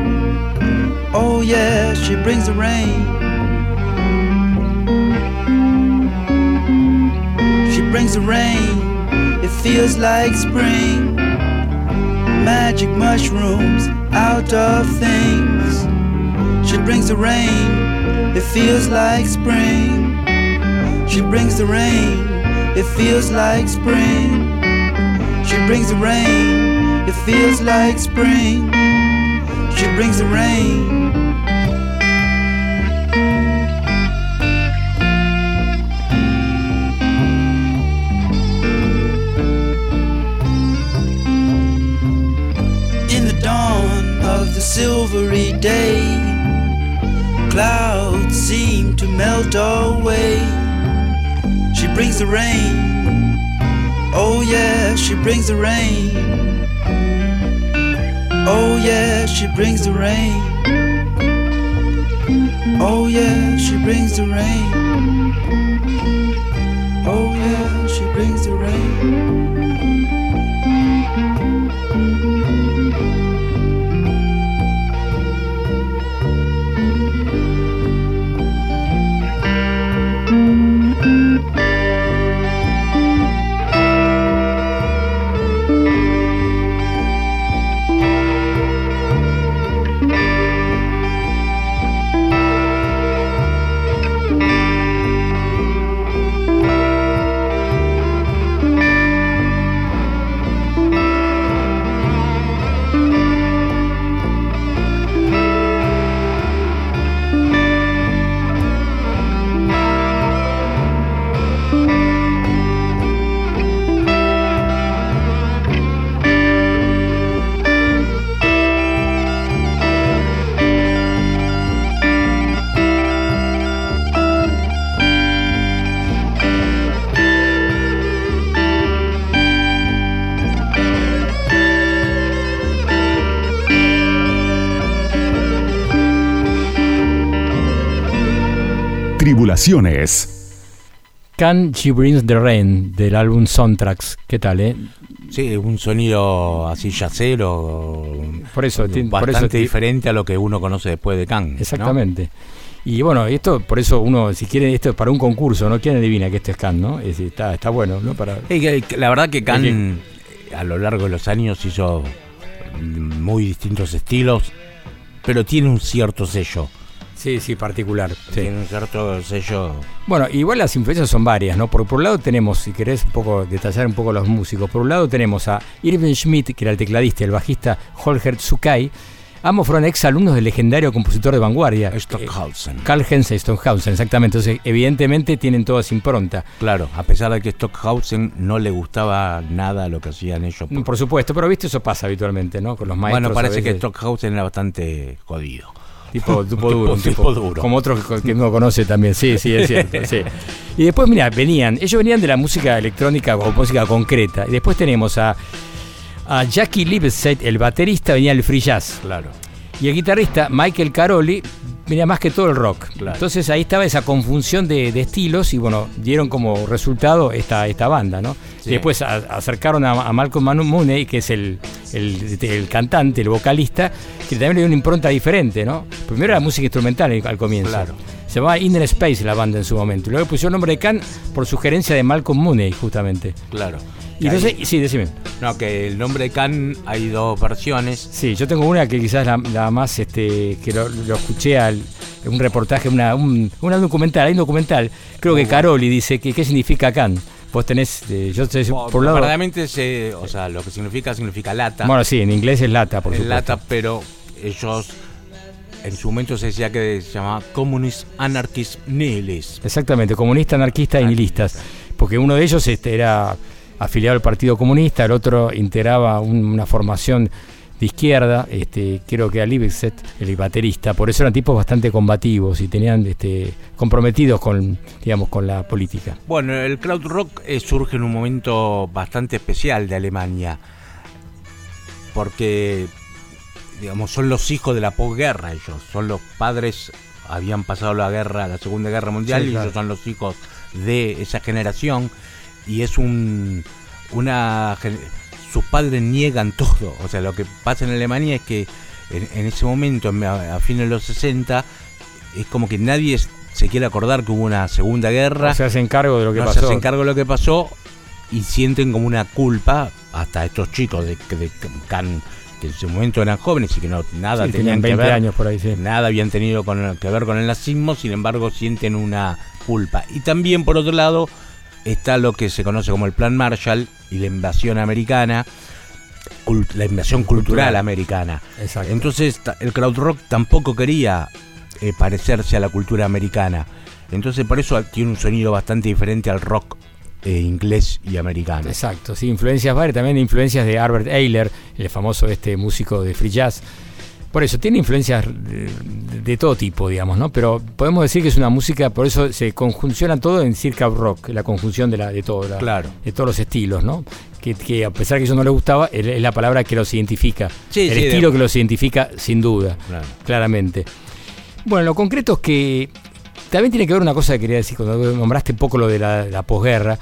Oh, yeah, she brings the rain. She brings the rain, it feels like spring. Magic mushrooms out of things. She brings the rain, it feels like spring. She brings the rain, it feels like spring. She brings the rain, it feels like spring. She brings the rain. Silvery day, clouds seem to melt away. She brings the rain. Oh, yeah, she brings the rain. Oh, yeah, she brings the rain. Oh, yeah, she brings the rain. Oh, yeah, she brings the rain. Tribulaciones. Can She Brings the Rain del álbum Soundtracks. ¿Qué tal, eh? Sí, un sonido así yacero. Por eso, por bastante eso diferente a lo que uno conoce después de. ¿no? Exactamente. Y bueno, esto, por eso uno, si quiere, esto es para un concurso, ¿no? ¿Quién adivina que esto es Can, no? Es está, está bueno, ¿no? Para... La verdad que Khan a lo largo de los años hizo muy distintos estilos, pero tiene un cierto sello. Sí, sí, particular. sí. Tiene un cierto sello. Bueno, igual las influencias son varias, ¿no? Porque por un lado tenemos, si querés un poco detallar un poco los músicos, por un lado tenemos a Irving Schmidt, que era el tecladista y el bajista Holger Tsukai. Ambos fueron ex alumnos del legendario compositor de vanguardia. Stockhausen. Karl Heinz Stockhausen, exactamente. Entonces, evidentemente tienen toda esa impronta. Claro, a pesar de que Stockhausen no le gustaba nada lo que hacían ellos. Mm, Por supuesto, pero viste, eso pasa habitualmente, ¿no? Con los maestros. bueno, parece que. Stockhausen era bastante jodido. Tipo, (laughs) tipo duro, un tipo- tipo duro. Como otros que- que uno conoce también, sí, sí, es cierto. sí. Y después, mira, venían, ellos venían de la música electrónica o música concreta. Y después tenemos a, a Jackie Lipset, el baterista, venía del free jazz. Claro. Y el guitarrista Michael Caroli venía más que todo el rock. Claro. Entonces ahí estaba esa confusión de, de estilos y bueno, dieron como resultado esta, esta banda, ¿no? Sí. Y después a- acercaron a, a Malcolm Mooney, que es el, el- el cantante, el vocalista, que también le dio una impronta diferente, ¿no? Primero era música instrumental al- comienzo. Claro. Se llamaba Inner Space la banda en su momento. Luego pusieron el nombre de Can por sugerencia de Malcolm Mooney, justamente. Claro. Y sí, decime. No, que el nombre de Khan hay dos versiones. Sí, yo tengo una que quizás la, la más, este, que lo, lo escuché al, en un reportaje, una, un, una documental, hay un documental, creo que Caroli dice que qué significa can. Vos tenés, eh, yo sé, por un lado, Verdaderamente, se, o sea, lo que significa, significa lata. bueno, sí, en inglés es lata, por Es supuesto. lata, pero ellos en su momento se decía que se llamaba Communist Anarchist Nihilist. Exactamente, comunistas, anarquistas y nihilistas. Porque uno de ellos este, era afiliado al Partido Comunista, el otro integraba un- una formación de izquierda, este, creo que a Liebset, el baterista, por eso eran tipos bastante combativos y tenían este, comprometidos con, digamos, con la política. Bueno, el crowd rock eh, surge en un momento bastante especial de Alemania, porque, digamos, son los hijos de la posguerra ellos, son los padres, habían pasado la guerra, la Segunda Guerra Mundial, Sí, y ellos son los hijos de esa generación, y es un, una... Sus padres niegan todo, o sea, lo que pasa en Alemania es que en, en ese momento, en- a, a fines de los 60, es como que nadie se quiere acordar que hubo una Segunda Guerra No se hacen cargo de lo que no pasó. se hacen cargo de lo que pasó y sienten como una culpa hasta estos chicos de, de Can que en su momento eran jóvenes y que no nada Sí, tenían tenían 20 que ver, años por ahí, sí. nada habían tenido con- que ver con el nazismo, sin embargo sienten una culpa. Y también por otro lado está lo que se conoce como el Plan Marshall y la invasión americana, la invasión cultural, Cultural. americana. Exacto. Entonces el crowd rock tampoco quería eh, parecerse a la cultura americana. Entonces por eso tiene un sonido bastante diferente al rock eh, inglés y americano. Exacto, sí, influencias varias, también influencias de Albert Ayler, el famoso este músico de free jazz. Por eso, tiene influencias de, de todo tipo, digamos, ¿no? Pero podemos decir que es una música, por eso se conjunciona todo en circa rock, la conjunción de, la, de todo, la- Claro. de todos los estilos, ¿no? Que, que a pesar que ellos no les gustaba, es la palabra que los identifica. Sí, el sí, de- estilo que los identifica, sin duda, Claro. claramente. Bueno, lo concreto es que también tiene que ver una cosa que quería decir, cuando nombraste un poco lo de la, la posguerra.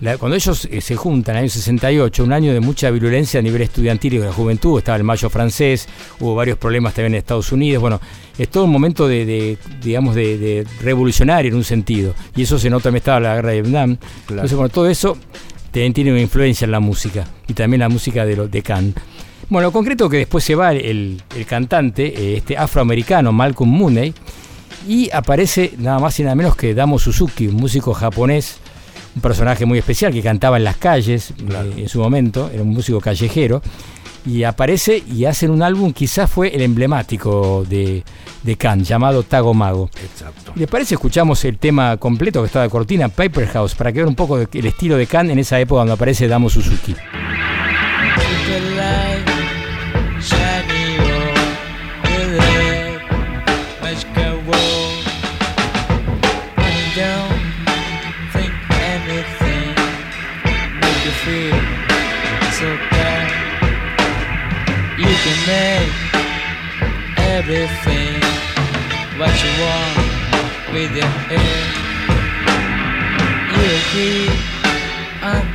La- cuando ellos eh, se juntan en el año 68, un año de mucha virulencia a nivel estudiantil y de la juventud, estaba el mayo francés, hubo varios problemas también en Estados Unidos, bueno, es todo un momento de, de, digamos, de, de revolucionario en un sentido, y eso se nota también estaba la guerra de Vietnam, entonces bueno, todo eso también tiene una influencia en la música, y también la música de, lo, de Cannes. Bueno, lo concreto es que después se va el, el cantante, eh, este afroamericano, Malcolm Mooney, y aparece nada más y nada menos que Damo Suzuki, un músico japonés, un personaje muy especial que cantaba en las calles eh, en su momento, era un músico callejero, y aparece y hacen un álbum, quizás fue el emblemático de, de Khan, llamado Tago Mago. Exacto. ¿Les parece? Escuchamos el tema completo que está de cortina, Paper House, para que vean un poco el estilo de Khan en esa época cuando aparece Damo Suzuki. everything what you want with your head. You agree, I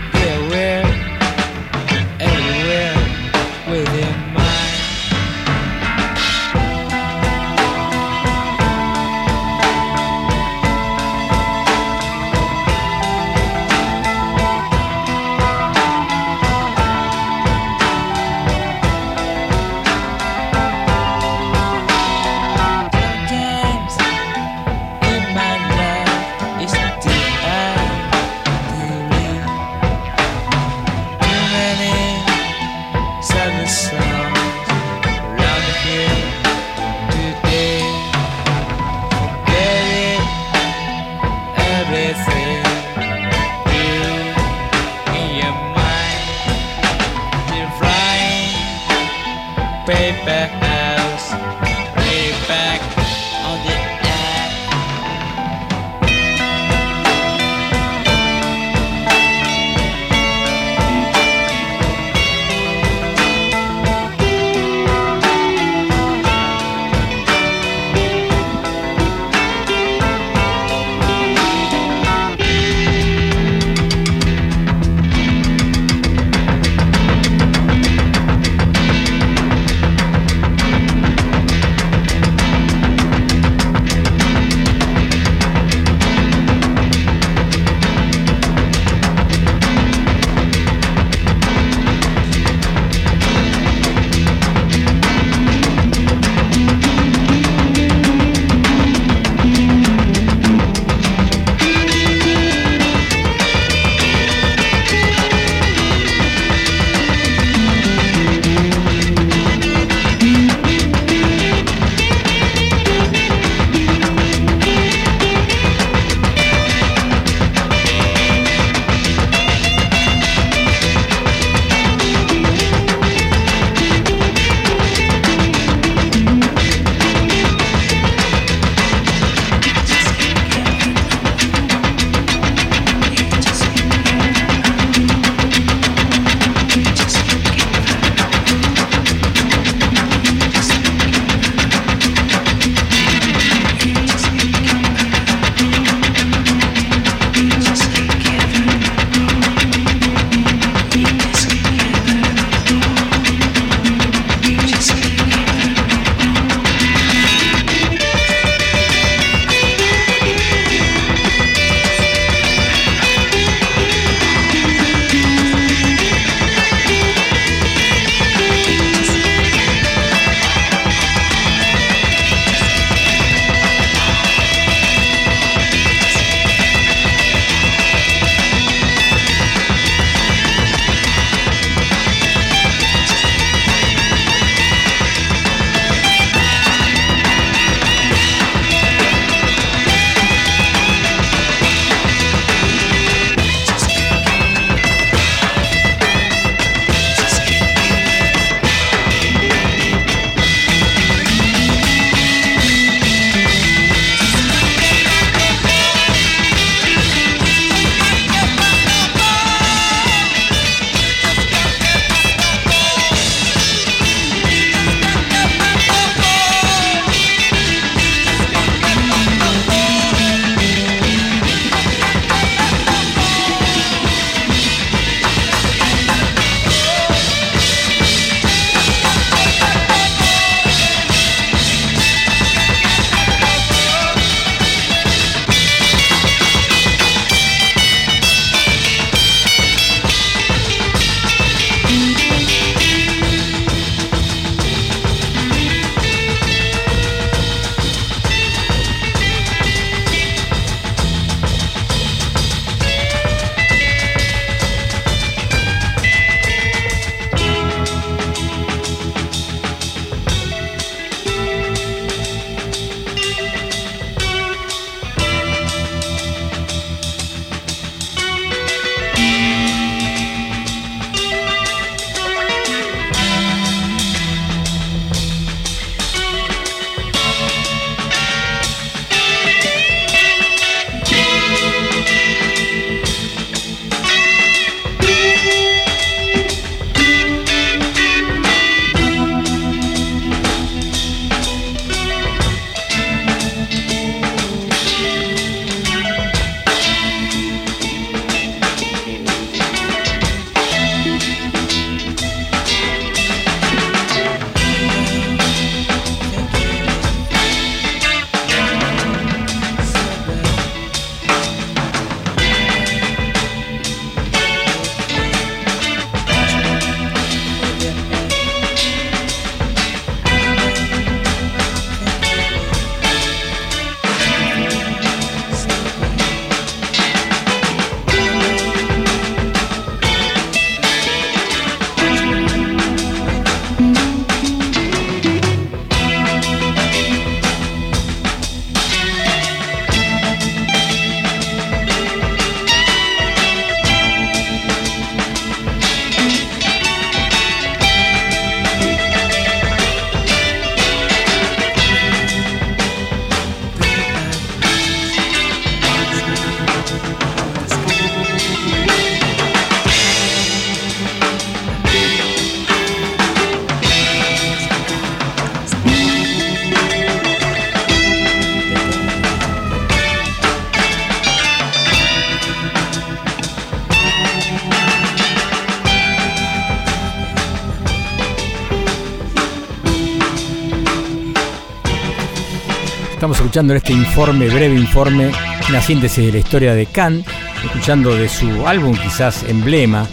escuchando este informe, breve informe, una síntesis de la historia de Khan, escuchando de su álbum quizás emblema,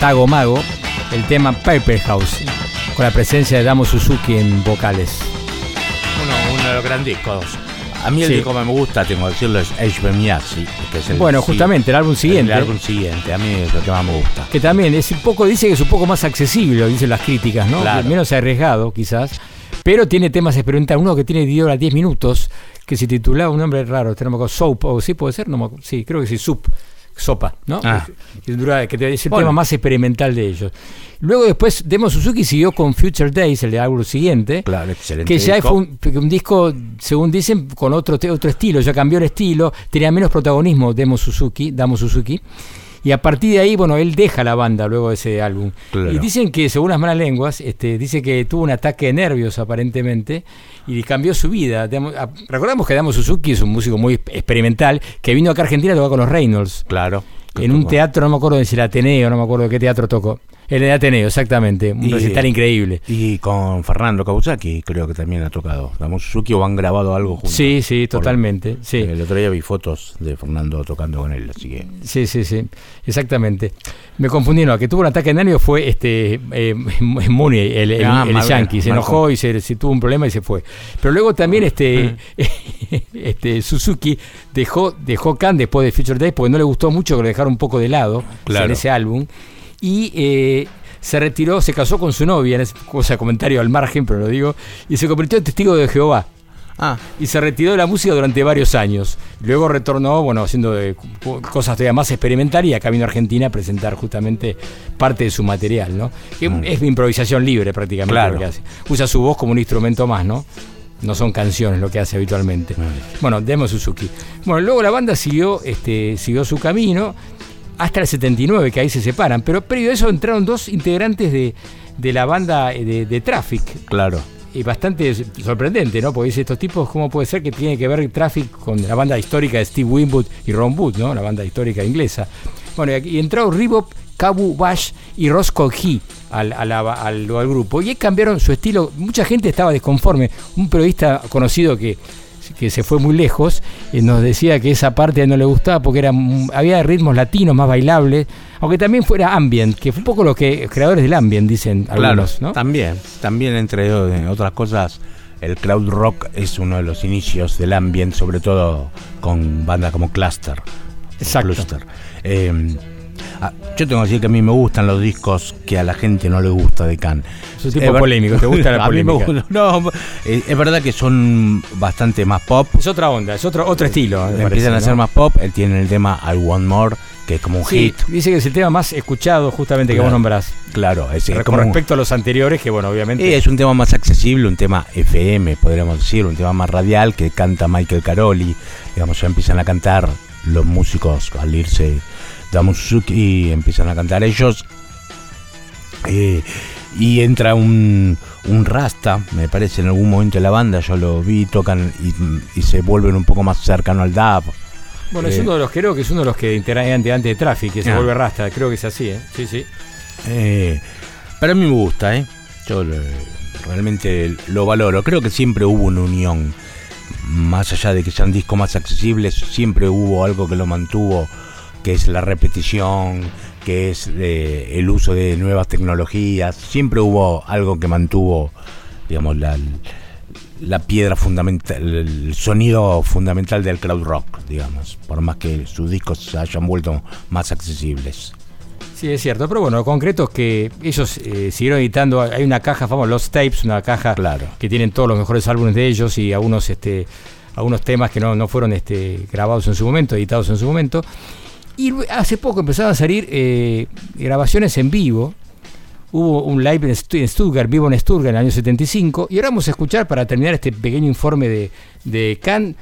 Tago Mago, el tema Paper House, con la presencia de Damo Suzuki en vocales. Uno, uno de los grandes discos. A mí el Sí. disco que me gusta, tengo que decirlo, es que es el Bueno, justamente, el álbum siguiente. El álbum siguiente, a mí es lo que más me gusta. Que también es un poco, dice que es un poco más accesible, dicen las críticas, ¿no? Claro. Menos arriesgado, quizás. Pero tiene temas experimentales. Uno que tiene de hora 10 minutos, que se titulaba un nombre raro, este me acuerdo, Soap, o sí puede ser, no me sí, creo que sí, Soup, sopa, ¿no? Ah. Que dura- que es el Bueno. tema más experimental de ellos. Luego después Demo Suzuki siguió con Future Days, el de álbum siguiente. Claro, excelente. Que ya disco. fue un, un disco, según dicen, con otro, otro estilo, ya cambió el estilo, tenía menos protagonismo Demo Suzuki, Damo Suzuki. Y a partir de ahí, bueno, él deja la banda luego de ese álbum. Claro. Y dicen que, según las malas lenguas, este, dice que tuvo un ataque de nervios aparentemente y cambió su vida. Recordamos que Damo Suzuki es un músico muy experimental que vino acá a Argentina a tocar con los Reynolds. Claro. En un teatro, no me acuerdo si el Ateneo, no me acuerdo de qué teatro tocó. En el Ateneo, exactamente. Un Y- recital increíble. Y con Fernando Kawasaki creo que también ha tocado. Suzuki o han grabado algo juntos. Sí, sí, Por- totalmente. Sí. El otro día vi fotos de Fernando tocando con él, así que. Sí, sí, sí, exactamente. Me confundí, no, que tuvo un ataque de nervios fue este eh, (laughs) Mooney, el, el, Ah, el yankee, se enojó y se, se tuvo un problema y se fue. Pero luego también este, (laughs) este Suzuki dejó, dejó Khan después de Future Days porque no le gustó mucho que lo dejaron un poco de lado Claro. en ese álbum. Y eh, se retiró, se casó con su novia, ese, cosa comentario al margen, pero lo digo, y se convirtió en testigo de Jehová. Ah, Y se retiró de la música durante varios años. Luego retornó, bueno, haciendo cosas todavía más experimentales y acá vino a Argentina a presentar justamente parte de su material, ¿no? Que es improvisación libre prácticamente Claro. lo que hace. Usa su voz como un instrumento más, ¿no? No son canciones lo que hace habitualmente. Bueno, Demo Suzuki. Bueno, luego la banda siguió, este, siguió su camino hasta el 79, que ahí se separan. Pero previo a eso entraron dos integrantes de, de la banda eh, de, de Traffic, claro. y bastante sorprendente, ¿no? Porque dice, estos tipos, ¿cómo puede ser que tiene que ver Traffic con la banda histórica de Steve Winwood y Ron Wood, ¿no? La banda histórica inglesa. Bueno, y entró Rebop, Kabu Bash y Roscoe He al, al- al grupo. Y ahí cambiaron su estilo. Mucha gente estaba desconforme. Un periodista conocido que que se fue muy lejos, eh, nos decía que esa parte no le gustaba porque era, mm, había ritmos latinos más bailables, aunque también fuera ambient, que fue un poco lo que creadores del ambient dicen algunos, claro, ¿no? también, también entre eh, otras cosas, el crowd rock es uno de los inicios del ambient, sobre todo con bandas como Cluster. Exacto. Cluster. Eh, ah, yo tengo que decir que a mí me gustan los discos que a la gente no le gusta de Can. Es un tipo polémico, ¿te gusta la (laughs) polémica? no, eh, es verdad que son bastante más pop. Es otra onda, es otro, otro estilo. Empiezan a ser ¿no? más pop, él tiene el tema I Want More, que es como un Sí, hit. dice que es el tema más escuchado justamente que Claro. vos nombrás. Claro, es, es Con como un- respecto a los anteriores, que bueno, obviamente. Es un tema más accesible, un tema FM, podríamos decir, un tema más radial que canta Michael Caroli. Digamos, ya empiezan a cantar los músicos al irse Damo Suzuki, empiezan a cantar ellos. Eh, y entra un, un rasta, me parece, en algún momento de la banda, yo lo vi, tocan y, y se vuelven un poco más cercano al dub. bueno, es Eh, uno de los, creo que es uno de los que integra antes de Traffic, que se Ah. vuelve rasta, creo que es así, ¿eh? Sí, sí. Eh, pero a mí me gusta, ¿eh? Yo realmente lo valoro. Creo que siempre hubo una unión. Más allá de que sean discos más accesibles, siempre hubo algo que lo mantuvo, que es la repetición, que es eh, el uso de nuevas tecnologías. Siempre hubo algo que mantuvo, digamos, la, la piedra fundamental, el sonido fundamental del crowd rock, digamos, por más que sus discos se hayan vuelto más accesibles. Sí, es cierto, pero bueno, lo concreto es que ellos eh, siguieron editando, hay una caja famosa, Los Tapes, una caja que tienen todos los mejores álbumes de ellos y algunos, este, algunos temas que no, no fueron este, grabados en su momento, editados en su momento. Y hace poco empezaron a salir eh, grabaciones en vivo. Hubo un live en Stu- en Stuttgart, vivo en Stuttgart en el año 75. Y ahora vamos a escuchar, para terminar este pequeño informe de, de Can,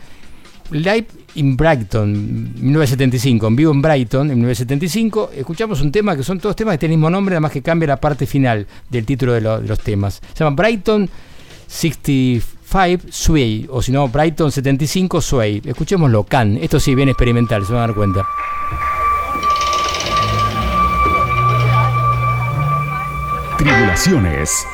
Live in Brighton, 1975, en vivo en Brighton, en 1975. Escuchamos un tema que son todos temas que tienen el mismo nombre, nada más que cambia la parte final del título de, de los temas. Se llama Brighton 65 Sway, o si no, Brighton 75 Sway. Escuchémoslo, Can. Esto sí, bien experimental, se van a dar cuenta. Tribulaciones.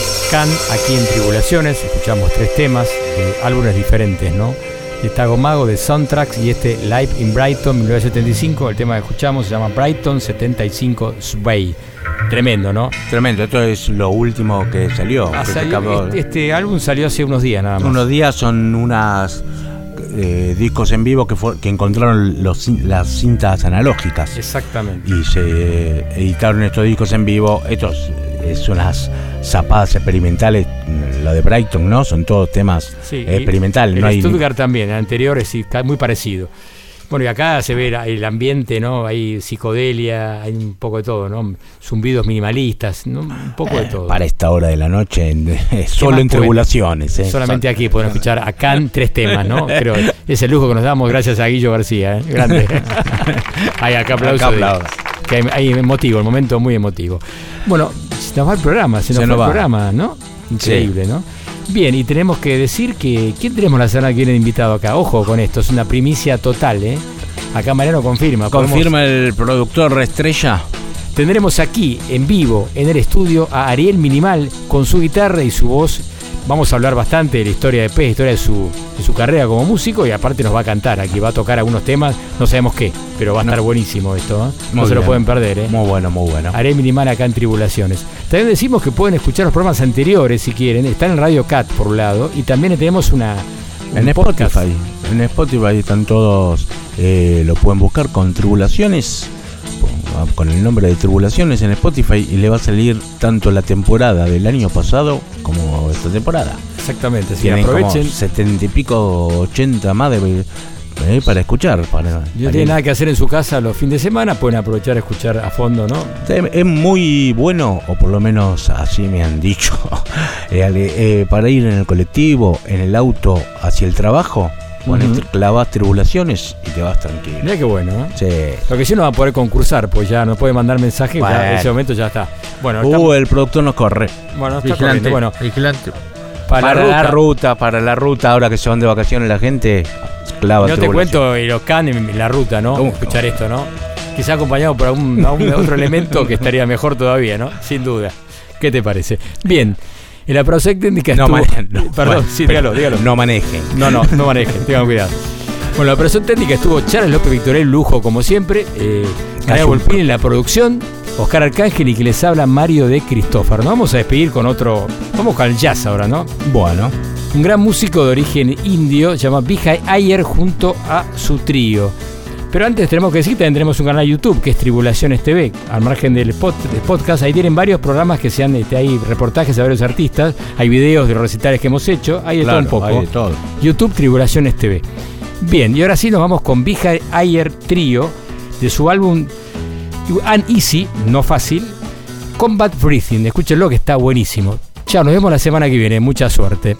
Fue Can aquí en Tribulaciones. Escuchamos tres temas de álbumes diferentes, ¿no? De Tago Mago, de Soundtracks y este Live in Brighton 1975. El tema que escuchamos se llama Brighton 75 Sway. Tremendo, ¿no? Tremendo, esto es lo último que salió. Ah, que salió- este, este álbum salió hace unos días nada más. Unos días son unas eh, discos en vivo que, fue- que encontraron los, las cintas analógicas Exactamente. y se editaron estos discos en vivo. Estos eh, es unas zapadas experimentales, mm, lo de Brighton, ¿no? Son todos temas Sí, y experimentales. El no hay Stuttgart también, el anterior es ca- muy parecido. Bueno, y acá se ve el ambiente, ¿no? Hay psicodelia, hay un poco de todo, ¿no? Zumbidos minimalistas, ¿no? Un poco de todo. para esta hora de la noche, ¿Qué solo en tribulaciones. ¿eh? Solamente aquí pueden escuchar a Can tres temas, ¿no? (laughs) Es el lujo que nos damos gracias a Guillo García, ¿eh? Grande. (laughs) Hay acá aplausos. Acá de- aplausos. que hay, hay emotivo, el momento muy emotivo. Bueno, se nos va el programa, se nos Se nos el va. programa, ¿no? Increíble, ¿no? Bien, y tenemos que decir que. ¿Quién tenemos la semana que viene invitado acá? Ojo con esto, es una primicia total, ¿eh? Acá Mariano confirma. podemos- Confirma el productor Estrella. Tendremos aquí en vivo en el estudio a Ariel Minimal con su guitarra y su voz. Vamos a hablar bastante de la historia de Pez, historia de su, de su carrera como músico y aparte nos va a cantar aquí, va a tocar algunos temas, no sabemos qué, pero va a estar buenísimo esto, ¿eh? no se lo pueden perder. ¿eh? Muy bueno, muy bueno. Ariel Minimal acá en Tribulaciones. También decimos que pueden escuchar los programas anteriores si quieren, están en Radio Cat por un lado y también tenemos una... un En podcast. Spotify. En Spotify están todos, eh, lo pueden buscar con Tribulaciones, con- el nombre de Tribulaciones en Spotify y le va a salir tanto la temporada del año pasado como esta temporada. Exactamente, que Tienen como aprovechen. setenta y pico, 80 más de, eh, para escuchar. Para, No ir. nada que hacer en su casa los fines de semana, pueden aprovechar a escuchar a fondo, ¿no? Es muy bueno, o por lo menos así me han (laughs) dicho, eh, eh, para ir en el colectivo, en el auto hacia el trabajo, pones, Ujú. clavas tribulaciones y te vas tranquilo. Mira qué bueno, ¿no? Sí. Lo que sí no va a poder concursar, pues ya no puede mandar mensajes, ya Bueno. en ese momento ya está. Bueno, Uh, estamos- el productor nos corre. bueno está corriendo. Bueno, vigilante. para, Para, la la ruta, ruta, para la ruta, ahora que se van de vacaciones la gente, clava no te cuento el Ocán en la ruta, ¿no? Uh, Escuchar esto, ¿no? Quizá acompañado por algún, algún (laughs) otro elemento que estaría mejor todavía, ¿no? Sin duda. ¿Qué te parece? Bien. En la Prosec técnica No estuvo... manejen. no, Perdón, bueno, sí, dígalo, dígalo. No manejen. No, no, no manejen, tengan cuidado. Bueno, la operación técnica estuvo Charles López Victorel, lujo como siempre, eh. Volpín en la producción, Oscar Arcángel y que les habla Mario de Cristófaro. Nos vamos a despedir con otro, vamos con el jazz ahora, ¿no? Bueno, Un gran músico de origen indio, llama Vijay Ayer junto a su trío. Pero antes tenemos que decir que también tenemos un canal de YouTube que es Tribulaciones TV, al margen del, pod- del podcast. Ahí tienen varios programas que sean, este, hay reportajes de varios artistas, hay videos de los recitales que hemos hecho, hay de claro, todo un poco. hay de todo. YouTube Tribulaciones TV. Bien, y ahora sí nos vamos con Vija Ayer Trio de su álbum Uneasy, no fácil, Combat Breathing. Escúchenlo que está buenísimo. Chao, nos vemos la semana que viene. Mucha suerte.